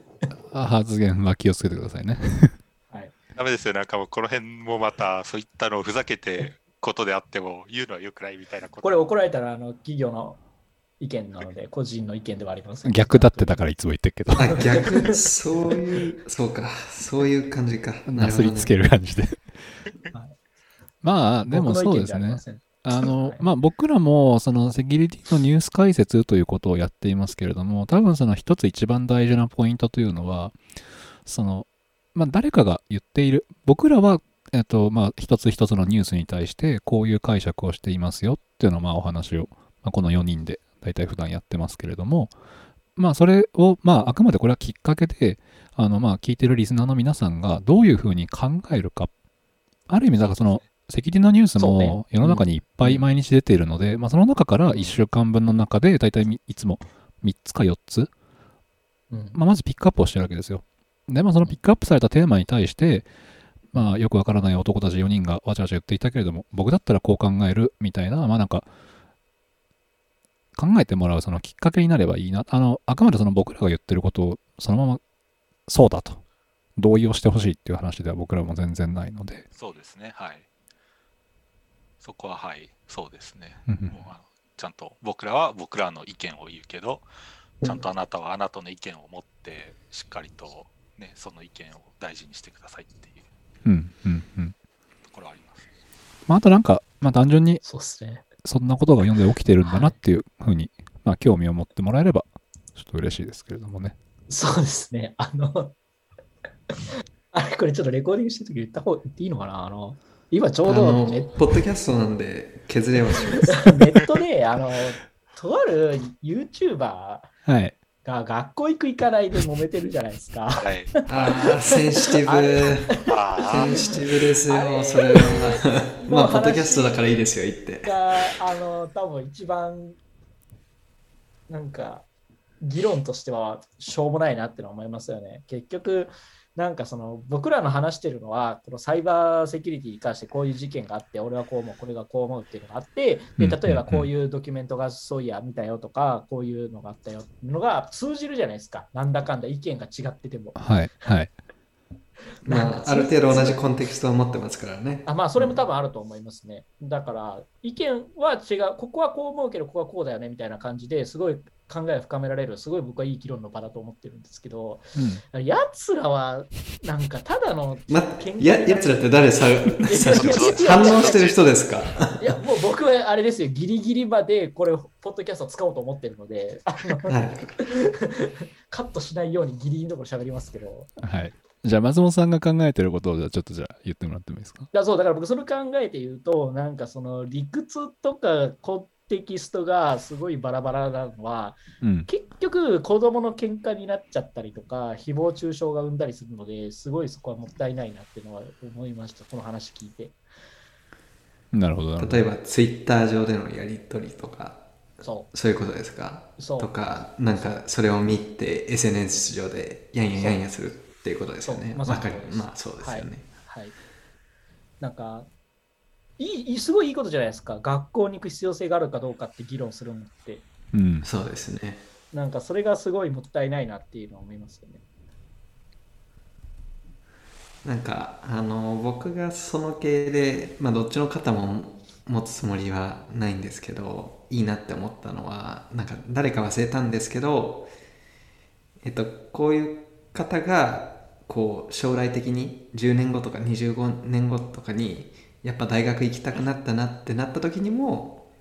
あ、発言は気をつけてくださいね。はい、ダメですよ。なんかもうこの辺もまたそういったのをふざけてことであっても言うのは良くないみたいなこと。これ怒られたらあの企業の意見なので、個人の意見ではありません。逆だってたからいつも言ってるけど、あ、逆、そういう、そうか、そういう感じか。なすりつける感じではい。まあ、でもそうですねあの、はいまあ僕らもそのセキュリティのニュース解説ということをやっていますけれども、多分その一つ一番大事なポイントというのは、その、まあ誰かが言っている、僕らは、えっと、まあ一つ一つのニュースに対してこういう解釈をしていますよっていうのをまあお話を、まあ、この4人で大体普段やってますけれども、まあそれを、まああくまでこれはきっかけで、あのまあ聞いてるリスナーの皆さんがどういうふうに考えるか、ある意味、だからその、セキュリティのニュースそうね。も世の中にいっぱい毎日出ているので、まあ、その中から1週間分の中で大体みいつも3つか4つ、うん。まあ、まずピックアップをしてるわけですよ。で、まあ、そのピックアップされたテーマに対して、まあ、よくわからない男たち4人がわちゃわちゃ言っていたけれども、僕だったらこう考えるみたいな、まあなんか、考えてもらうそのきっかけになればいいな。あの、あくまでその僕らが言ってることをそのままそうだと同意をしてほしいっていう話では僕らも全然ないので。そうですね。はい。そこははい、そうですね。うんもうあのちゃんと僕らは僕らの意見を言うけど、ちゃんとあなたはあなたの意見を持って、しっかりと、ね、その意見を大事にしてくださいっていううんうんうん。ところはあります。まあ、あとなんか、まあ単純にそうですね。そんなことが読んで起きてるんだなっていうふうに、まあ興味を持ってもらえれば、ちょっと嬉しいですけれどもね。そうですね。あの、あれ、これちょっとレコーディングしてるとき言った方言っていいのかな？あの、今ちょうあのどネッ、ポッドキャストなんで削れはします。ネットで、あの、とある YouTuber はい。が学校行く行かないで揉めてるじゃないですか。はい。ああ、センシティあブ。あセンシティブですよ、それは。まあ、ポッドキャストだからいいですよ、言って。が、あの、多分一番、なんか、議論としてはしょうもないなって思いますよね。結局、なんかその僕らの話してるのは、このサイバーセキュリティに関してこういう事件があって、俺はこう思う、これがこう思うっていうのがあって、でうん例えばこういうドキュメントがそういや見たよとか、こういうのがあったよっていうのが通じるじゃないですか。なんだかんだ意見が違ってても。はい。はい。まあ、ある程度同じコンテクストを持ってますからね。あまあ、それも多分あると思いますね。だから、意見は違う、ここはこう思うけど、ここはこうだよねみたいな感じですごい考えを深められる、すごい僕はいい議論の場だと思ってるんですけど、うん。やつらは、なんかただのま見、や、やつらって誰さ、さ 反応してる人ですか？いや、もう僕はあれですよ、ギリギリまでこれ、ポッドキャスト使おうと思ってるので、はい。カットしないようにギリギリのところ喋りますけど、はい。じゃあ、松本さんが考えてることを、じゃあちょっとじゃあ言ってもらってもいいですか？だそうだから僕それ考えて言うとなんかその理屈とかコテキストがすごいバラバラなのはうん。結局子供の喧嘩になっちゃったりとか誹謗中傷が生んだりするのですごいそこはもったいないなっていうのは思いましたこの話聞いてなるほど。なるほど例えば、ツイッター上でのやりとりとか、そそういうことですか？うそうとか、なんか、それを見て、SNS 上でやんやんやんやするっていうことですよね。まあ、そうですよね。はいなんかいいすごいいいことじゃないですか学校に行く必要性があるかどうかって議論するのってうん。そうですね。なんかそれがすごいもったいないなっていうのを思いますよねなんかあの僕がその系で、まあ、どっちの肩も持つつもりはないんですけどいいなって思ったのはなんか誰か忘れたんですけど、えっと、こういう方がこう将来的に10年後とか25年後とかにやっぱ大学行きたくなったなってなった時にも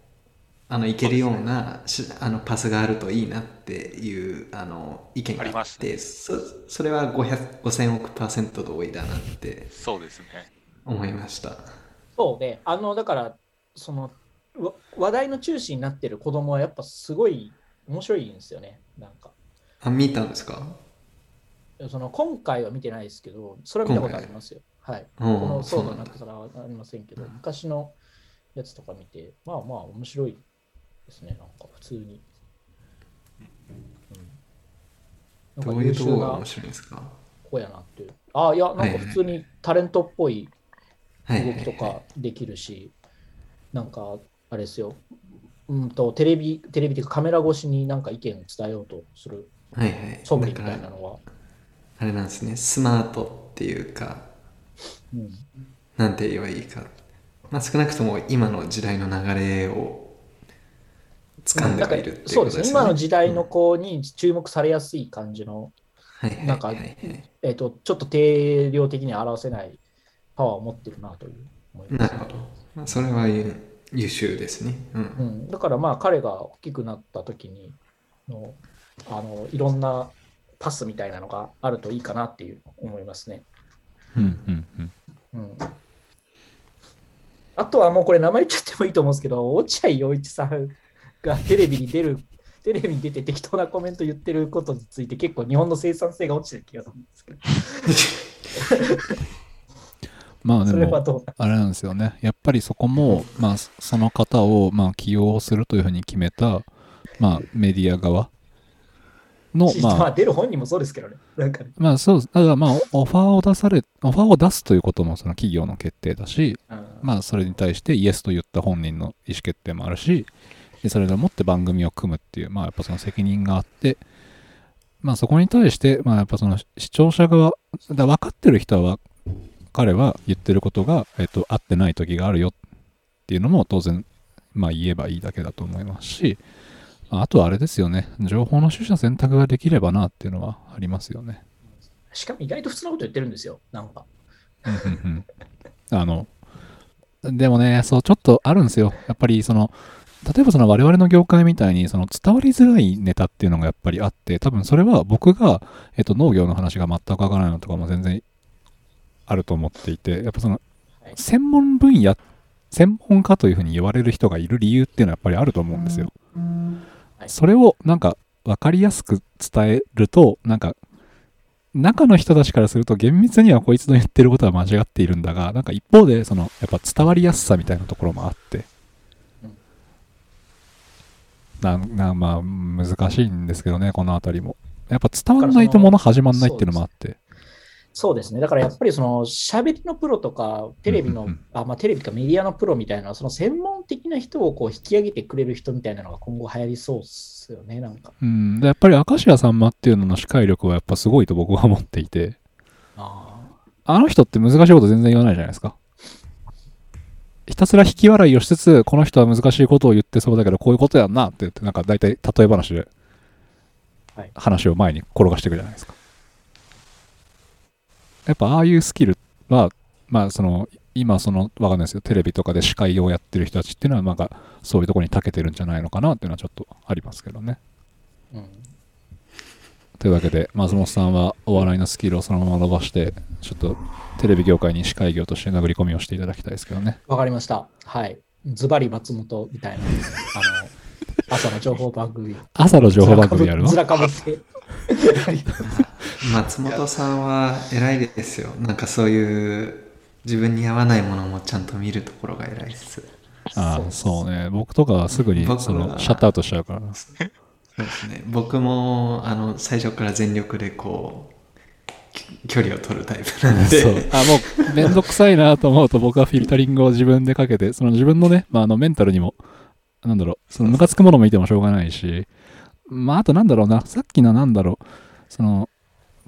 あの行けるようなしあのパスがあるといいなっていうあの意見があっますねてそそれは500 5000億パーセント同意だなってそうですね。思いました。そうね、あのだから、そのわ話題の中心になってる子供はやっぱすごい面白いんですよね。なんかあ見たんですか？その今回は見てないですけど、それは見たことありますよ。はい。ここのそうだなったらありませんけど、昔のやつとか見て、まあまあ面白いですね、なんか普通に。うん、どういうところがな面白いんですか？子やなっていう。あ、いや、なんか普通にタレントっぽいはい動きとかできるし、なんか、あれですよ。うんと、テレビ、テレビっていうかカメラ越しになんか意見を伝えようとするはいはい。素振りみたいなのは。あれなんですね、スマートっていうか、うん、なんて言えばいいか。まあ少なくとも今の時代の流れを掴んではいるっていうそうですね。すよね。今の時代の子に注目されやすい感じの、はいはいなんかえっ、と、ちょっと定量的には表せないパワーを持ってるなという思います。なるほど。まあ、それは優優秀ですね。うん。うん、だからまあ彼が大きくなった時にのあのいろんなパスみたいなのがあるといいかなっていう思いますね。うんうんうん。うん、あとはもうこれ名前言っちゃってもいいと思うんですけど落合陽一さんがテレビに出るテレビに出て適当なコメント言ってることについて結構日本の生産性が落ちてる気がするんですけど まあでも、あれなんですよね。やっぱりそこも、まあ、その方を、まあ、起用するというふうに決めた、まあ、メディア側の、ままあ、あ出る本人もそうですけどね。なんかねまあそうです。だからまあ、オファーを出され、オファーを出すということもその企業の決定だし、うんまあそれに対してイエスと言った本人の意思決定もあるし、でそれでもって番組を組むっていう、まあやっぱその責任があって、まあそこに対して、まあやっぱその視聴者側、だ分かってる人は、彼は言ってることが、えっと、合ってない時があるよっていうのも当然、まあ言えばいいだけだと思いますし、まああとはあれですよね、情報の取捨選択ができればなっていうのはありますよね。しかも意外と普通のこと言ってるんですよ。なんか。あの、でもね、そう、ちょっとあるんですよ。やっぱり、その、例えばその我々の業界みたいにその伝わりづらいネタっていうのがやっぱりあって、多分それは僕が、えっと、農業の話が全くわからないのとかも全然あると思っていて、やっぱそのはい、専門分野、専門家というふうに言われる人がいる理由っていうのはやっぱりあると思うんですよ。はいそれをなんか分かりやすく伝えると、なんか中の人たちからすると厳密にはこいつの言ってることは間違っているんだが、なんか一方でそのやっぱ伝わりやすさみたいなところもあってうん、ななまあ難しいんですけどね、このあたりも。やっぱ伝わんないと物始まんないっていうのもあって。そうですね。だからやっぱりその喋りのプロとか、テレビの、うんうんうんあまあ、テレビかメディアのプロみたいな、その専門的な人をこう引き上げてくれる人みたいなのが今後流行りそうですよね、なんか。うん、でやっぱり明石家さんまっていうのの司会力はやっぱすごいと僕は思っていて、ああの人って難しいこと全然言わないじゃないですか。ひたすら引き笑いをしつつ、この人は難しいことを言ってそうだけど、こういうことやんなって言って、なんか大体例え話ではい話を前に転がしていくじゃないですか。やっぱああいうスキルは、まあその、今その、わかんないですよ、テレビとかで司会をやってる人たちっていうのは、なんかそういうところに長けてるんじゃないのかなっていうのはちょっとありますけどね。あ、うん。というわけで、松本さんはお笑いのスキルをそのまま伸ばして、ちょっとテレビ業界に司会業として殴り込みをしていただきたいですけどね。わかりました。はい。ズバリ松本みたいな、あの、朝の情報番組。朝の情報番組やるの？ずらかぶって。松本さんは偉いですよ。なんかそういう自分に合わないものもちゃんと見るところが偉いです。ああ、そうね。僕とかはすぐにそのシャットアウトしちゃうからな。そうですね。僕もあの最初から全力でこうき距離を取るタイプなんで。あ、もう、めんどくさいなと思うと、僕はフィルタリングを自分でかけて、その自分のね、まあ、あの、メンタルにも、なんだろう、そのムカつくものも見てもしょうがないし、まあ、あとなんだろうな、さっきのなんだろう、その、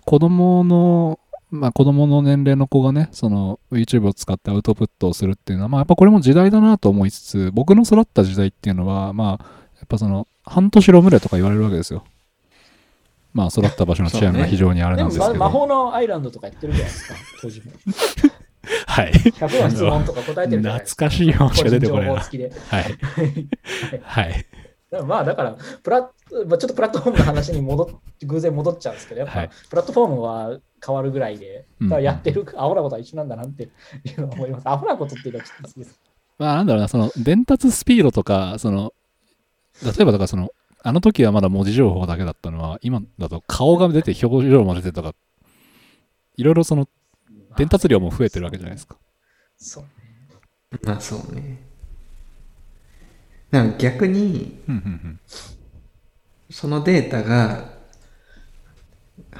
子供の、まあ、子供の年齢の子がね、その、YouTube を使ってアウトプットをするっていうのは、まあ、やっぱこれも時代だなと思いつつ、僕の育った時代っていうのは、まあ、やっぱその、半年ロムレとか言われるわけですよ。まあ、育った場所の 治安が非常にあれなんですけど。ま魔法のアイランドとかやってるじゃないですか、当時も。はい。100の質問とか答えてるじゃないですか。懐かしい本しか出てこないな個人情報付きで。はい。はい。でもまあだからプラッ、まあ、ちょっとプラットフォームの話に戻っ 偶然戻っちゃうんですけど、やっぱ、はいプラットフォームは変わるぐらいで、うんやってるアホなことは一緒なんだなっていうのは思います。アホなことっていうのはちょっと好きです。まあなんだろうな、その伝達スピードとか、その、例えばだからその、あの時はまだ文字情報だけだったのは、今だと顔が出て表情も出てとか、いろいろその、伝達量も増えてるわけじゃないですか。そうね。まあそうね。でも逆に、うんうんそのデータが、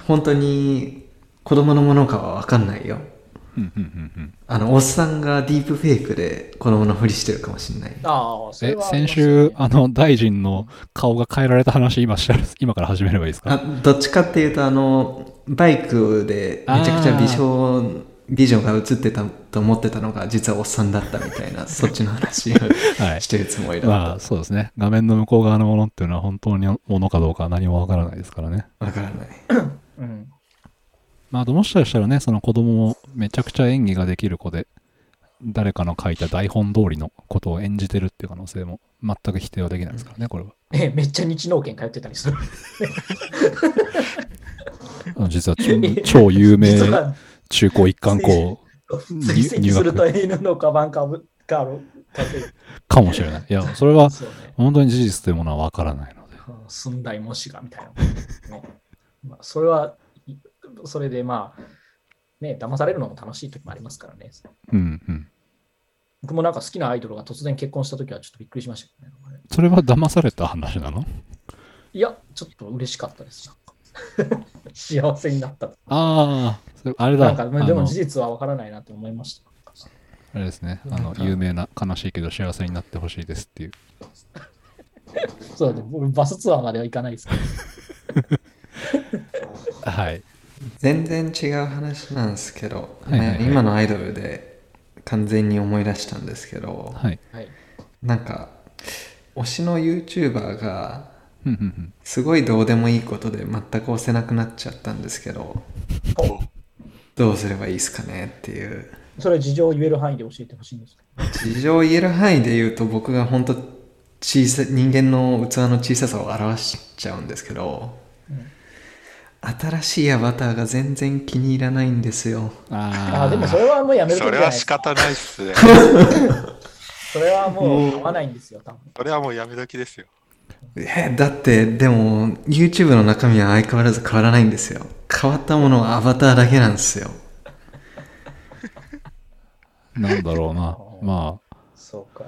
本当に子供のものかはわかんないよ。あの、おっさんがディープフェイクで子供のふりしてるかもしれない。ああ、そ先週、あの、大臣の顔が変えられた話、今しゃ今から始めればいいですあかどっちかっていうと、あの、バイクでめちゃくちゃ美少、ビジョンが映ってたと思ってたのが、実はおっさんだったみたいな、そっちの話をはいしてるつもりだまあ、っそうですね。画面の向こう側のものっていうのは本当にものかどうかは何もわからないですからね。た。わからない。うん。まあ、もしかしたらね、その子供もめちゃくちゃ演技ができる子で、誰かの書いた台本通りのことを演じてるっていう可能性も全く否定はできないですからね、これは。え、めっちゃ日農研通ってたりする。あの実は超超有名 実は中高一貫校追跡すると犬のカバンかぶかるかもしれない。いや、それは。本当に事実というものはわからないので。うん寸大模試がみたいな。ねまあ、それは、いそれでまあ、ね、騙されるのも楽しい時もありますからね。うんうん。僕もなんか好きなアイドルが突然結婚した時はちょっとびっくりしましたけどね。それは騙された話なの？いや、ちょっと嬉しかったです。幸せになった。ああ、あれだ。なんか、まあでも事実はわからないなと思いました。あれですね。あの、有名な悲しいけど幸せになってほしいですっていう。そうだね、僕バスツアーまでは行かないですけど。はい。全然違う話なんですけど、はいはいはいね今のアイドルで完全に思い出したんですけど、はい。はい。なんか推しの YouTuber がすごいどうでもいいことで全く押せなくなっちゃったんですけどおどうすればいいですかねっていうそれ事情を言える範囲で教えてほしいんですか？事情を言える範囲で言うと僕が本当小さ人間の器の小ささを表しちゃうんですけど、新しいアバターが全然気に入らないんですよあああ、でもそれはもうやめるそれは仕じゃないですか。方ないっすね。それはもう合わないんですよ、多分。それはもうやめ時ですよ。えだってでも YouTube の中身は相変わらず変わらないんですよ変わったものはアバターだけなんですよ なんだろうな。まあ、そうか。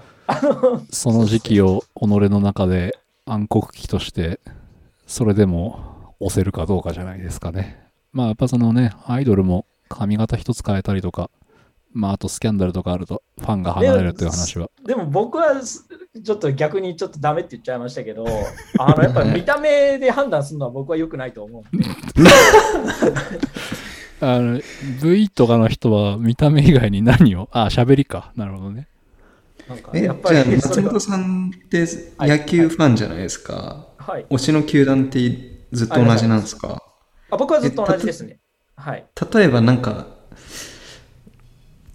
その時期を己の中で暗黒期として、それでも押せるかどうかじゃないですかね。まあやっぱそのね、アイドルも髪型一つ変えたりとか、まああとスキャンダルとかあるとファンが離れるという話は。でも僕はすちょっと逆にちょっとダメって言っちゃいましたけど、あのやっぱり見た目で判断するのは僕は良くないと思う。あの、V とかの人は見た目以外に何を、あ、喋りか。なるほどね。なんかえやっぱじゃあり松本さんって野球ファンじゃないですか、はい推しの球団ってずっと同じなんですか？あ。僕はずっと同じですね。はい。例えばなんか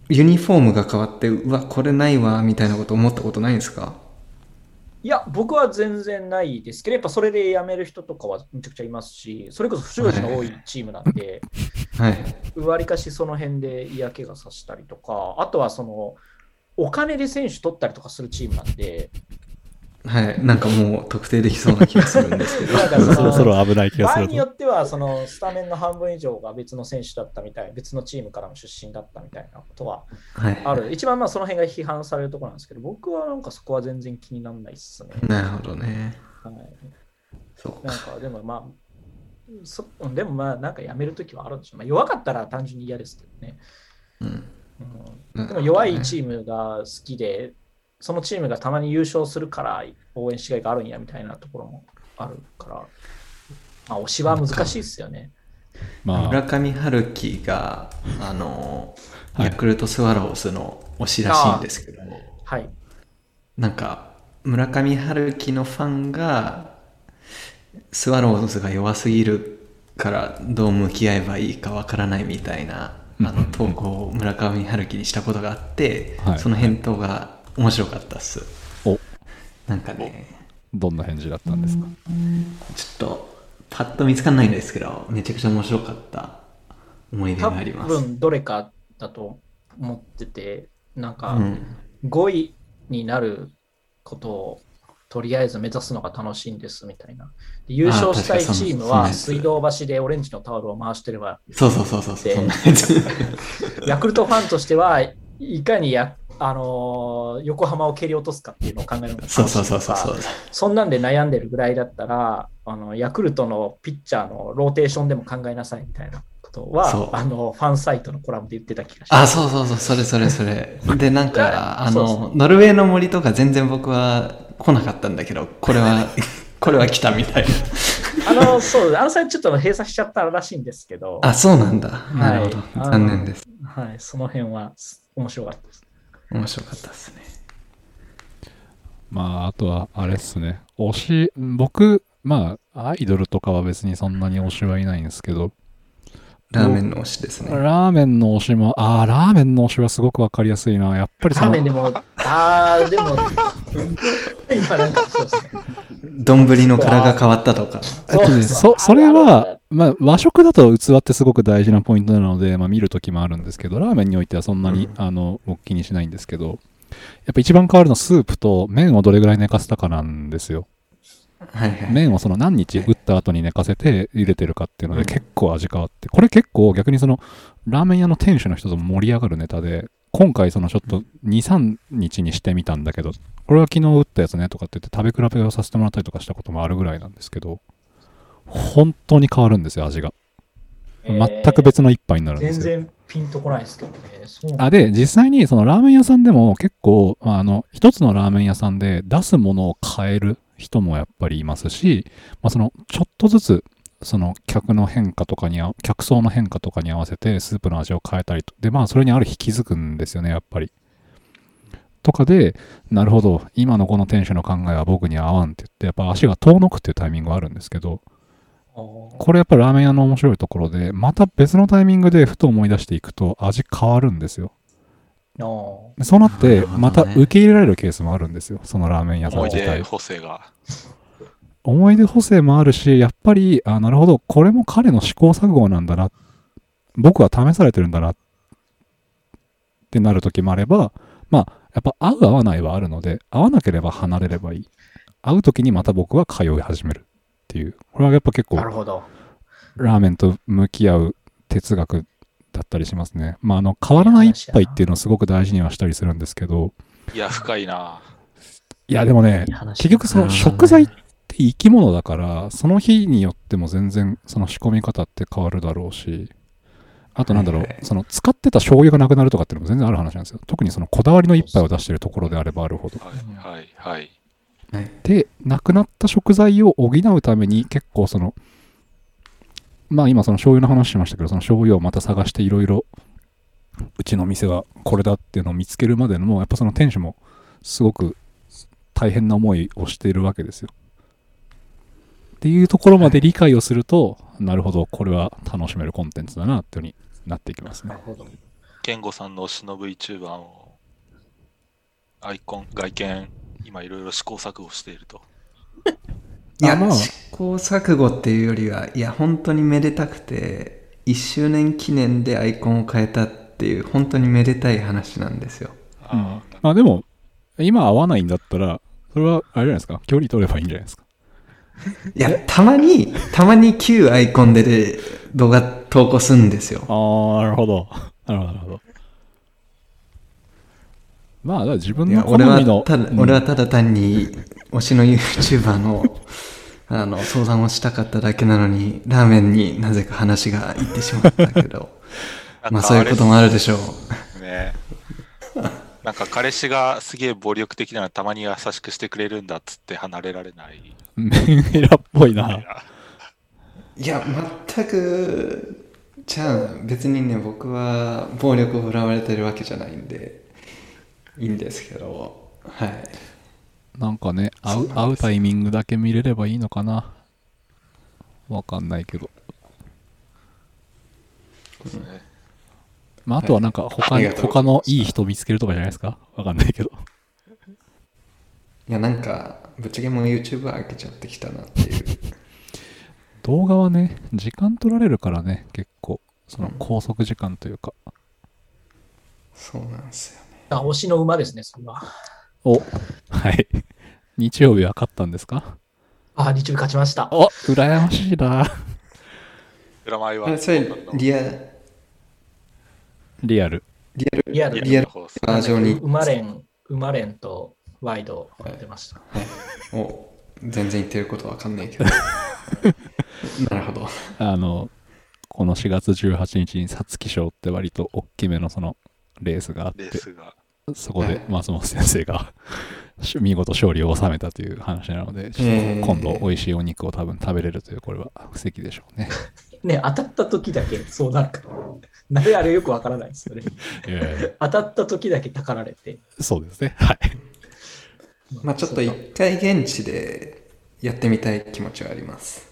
ユニフォームが変わってうわこれないわみたいなこと思ったことないんですか？いや、僕は全然ないですけど、やっぱそれで辞める人とかはめちゃくちゃいますし、それこそ不祥事の多いチームなんで、はい。わりかしその辺で嫌気がさしたりとか、あとはその、お金で選手取ったりとかするチームなんで、はいなんかもう特定できそうな気がするんですけど そろそろ危ない気が場合すると。によっては、そのスタメンの半分以上が別の選手だったみたい、別のチームからの出身だったみたいなことははいある。一番まあその辺が批判されるところなんですけど、僕はなんかそこは全然気にならないっすね。なるほどねはい、そうかなんかでもまあ、そでもまあなんかやめるときはあるんでしょう。まあ、弱かったら単純に嫌ですけどね。うんうん、でも弱いチームが好きで、そのチームがたまに優勝するから応援しがいがあるんやみたいなところもあるから、まあ、推しは難しいですよね。まあ、村上春樹があのはい。ヤクルトスワローズの推しらしいんですけど、はい。なんか村上春樹のファンがスワローズが弱すぎるからどう向き合えばいいかわからないみたいなあの投稿を村上春樹にしたことがあって、はい。その返答が面白かったっす。お、なんかね。どんな返事だったんですか？ちょっとパッと見つかんないんですけどめちゃくちゃ面白かった。思い出多があります。分どれかだと思ってて、なんかうん。5位になることをとりあえず目指すのが楽しいんですみたいな。で優勝したいチームは水道橋でオレンジのタオルを回してれば、そうそうそうそうヤクルトファンとしてはいかにや、あのー横浜を蹴り落とすかっていうのを考えるそうそうそうそうそう。そんなんで悩んでるぐらいだったら、あのヤクルトのピッチャーのローテーションでも考えなさいみたいなことは、あのファンサイトのコラムで言ってた気がしまあ、す。そうそうそう、それそれそれ。で、なんか、あそうその、ノルウェーの森とか全然僕は来なかったんだけど、これは、これは来たみたいな。あの、そう、あのサイトちょっと閉鎖しちゃったらしいんですけど、あ、そうなんだ。なるほど。はい残念です。はい、その辺は面白かったです。面白かったですね。まあ、あとは、あれっすね。推し、僕、まあ、アイドルとかは別にそんなに推しはいないんですけど、ラーメンの推しですね。ラーメンの推しも、ああ、ラーメンの推しはすごくわかりやすいな。やっぱりそのラーメン、でも、あー、でも、今なんかそうですね。丼の殻が変わったとか。えっとねそそれは、まあ、和食だと器ってすごく大事なポイントなので、まあ、見るときもあるんですけど、ラーメンにおいてはそんなに、うんあの僕気にしないんですけど、やっぱ一番変わるのはスープと麺をどれぐらい寝かせたかなんですよ。はいはい。麺をその何日打った後に寝かせて茹でてるかっていうのでうん結構味変わって、これ結構逆にそのラーメン屋の店主の人とも盛り上がるネタで、今回そのちょっと2、3日にしてみたんだけど、これは昨日打ったやつねとかって言って食べ比べをさせてもらったりとかしたこともあるぐらいなんですけど、本当に変わるんですよ、味が。全く別の一杯になるんですよ。全然ピンとこないですけどね。あで、実際にそのラーメン屋さんでも結構、まああの、一つのラーメン屋さんで出すものを変える人もやっぱりいますし、まあ、その、ちょっとずつ、その客の変化とかにあ、客層の変化とかに合わせてスープの味を変えたりと。で、まあ、それにある日気づくんですよね、やっぱり。とかで、なるほど、今のこの店主の考えは僕に合わんって言って、やっぱ足が遠のくっていうタイミングがあるんですけど、これやっぱラーメン屋の面白いところで、また別のタイミングでふと思い出していくと味変わるんですよ。そうなって、また受け入れられるケースもあるんですよ。そのラーメン屋さん思い出自体。補正が。思い出補正もあるし、やっぱり、あ、なるほど、これも彼の試行錯誤なんだな。僕は試されてるんだな。ってなる時もあれば、まあ、やっぱ合う合わないはあるので、合わなければ離れればいい。合う時にまた僕は通い始めるっていう。これはやっぱ結構なるほど。ラーメンと向き合う哲学だったりしますね。まあ、あの、変わらない一杯っていうのをすごく大事にはしたりするんですけど、いや、深いな。いや、でもね結局そのうん食材って生き物だから、その日によっても全然その仕込み方って変わるだろうし、あとなんだろうはいはい、その使ってた醤油がなくなるとかっていうのも全然ある話なんですよ。特にそのこだわりの一杯を出してるところであればあるほど。はい、はい、はい。はいで、なくなった食材を補うために結構その、まあ今その醤油の話しましたけど、その醤油をまた探していろいろ、うちの店はこれだっていうのを見つけるまでの、やっぱその店主もすごく大変な思いをしているわけですよ。っていうところまで理解をすると、なるほど、これは楽しめるコンテンツだなっていうふうになっていきますねなる。ほど。健吾さんの推しの VTuber を、アイコン、外見、今いろいろ試行錯誤していると。いや、あまあ試行錯誤っていうよりは、いや、本当にめでたくて、1周年記念でアイコンを変えたっていう、本当にめでたい話なんですよ。うんまあでも、今合わないんだったら、それはあれじゃないですか、距離取ればいいんじゃないですか？いや、たまに、たまに旧アイコンでで動画投稿するんですよ。ああ、なるほど。なるほど、なるほど。まあ、だから自分の好みの。ただ、うん俺はただ単に推しの YouTuber のあの相談をしたかっただけなのに、ラーメンになぜか話がいってしまったけど、まあそういうこともあるでしょう。ね。なんか彼氏がすげえ暴力的なのたまに優しくしてくれるんだっつって離れられない。メンヘラっぽいな。いや、全く、じゃあ別にね、僕は暴力を振らわれてるわけじゃないんで、いいんですけど、はい。なんかね、会う、会うタイミングだけ見れればいいのかな。わかんないけど。ねまあ、あとはなんか他に、ありがとうござ他いますのいい人見つけるとかじゃないですか？わかんないけど。いや、なんか、ぶっちゃけもう YouTube 開けちゃってきたなっていう。動画はね、時間取られるからね、結構。その拘束時間というか。そうなんですよね。あ、推しの馬ですね、それは。お、はい。日曜日は勝ったんですか？あ、日曜日勝ちました。お羨ましいな。裏前はあそれリアリアル。リアルリアルリアルバージョンにウマレン、ウマレンとワイドやってました。お全然言ってることわかんないけど なるほどあの、この4月18日に皐月賞って割と大きめのそのレースがあって。そこで松本先生が見事勝利を収めたという話なので、ちょっえーと今度美味しいお肉を多分食べれるという、これは布石でしょうね。ね、当たった時だけそうなるから。なぜあれよくわからないですよね。当たった時だけたかられて。そうですね。はい。まあちょっと一回現地でやってみたい気持ちはあります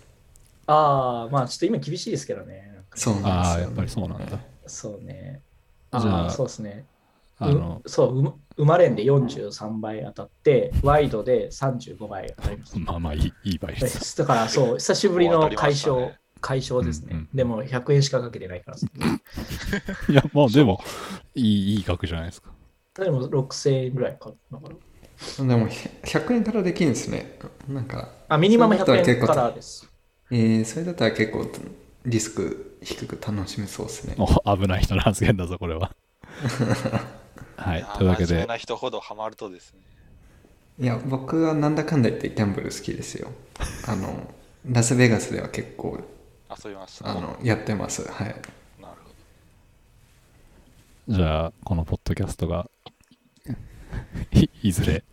ああ、まあちょっと今厳しいですけどね。そうなんですよ、ああ、やっぱりそうなんだ。そうね。じゃあああ、そうですね。あの、うそう、う生まれんで43倍当たって、ワイドで35倍当たりました。まあまあいい、いい倍で。ですだからそう、久しぶりの解消ね、解消ですね、うんうんでも100円しかかけてないから。いや、まあでも、いい、いい額じゃないですか。でも6000円ぐらいかだから。でも100円からできるんですねなんかあ、ミニマム100それだったら円からです。えー、それだったら結構リスク低く楽しめそうですねお危ない人の発言だぞ、これは。はいや。というわけで、真面目な人ほどハマるとですね。いや僕はなんだかんだ言ってギャンブル好きですよ あのラスベガスでは結構遊びました。あのやってますはいなるほじゃあ、このポッドキャストが、いいずれ、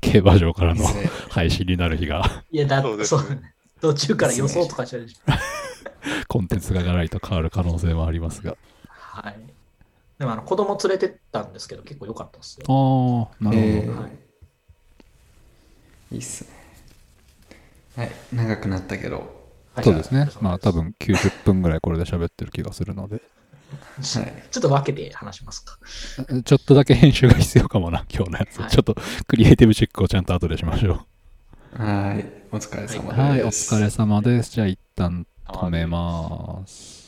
競馬場からの配信になる日が、いや、だそうですねそう。途中から予想とかしちゃうでしょ。コンテンツががらりと変わる可能性もありますが。はい。でもあの子供連れてったんですけど、結構良かったですよ。ああ、なるほど。えーはいいいっすねはい長くなったけどはいそうですね。まあ多分90分ぐらいこれで喋ってる気がするので、はいちょっと分けて話しますか。ちょっとだけ編集が必要かもな、今日のやつ。はいちょっとクリエイティブチェックをちゃんと後でしましょはいお疲れ様です、はい、お疲れ様です。じゃあ一旦。止めます。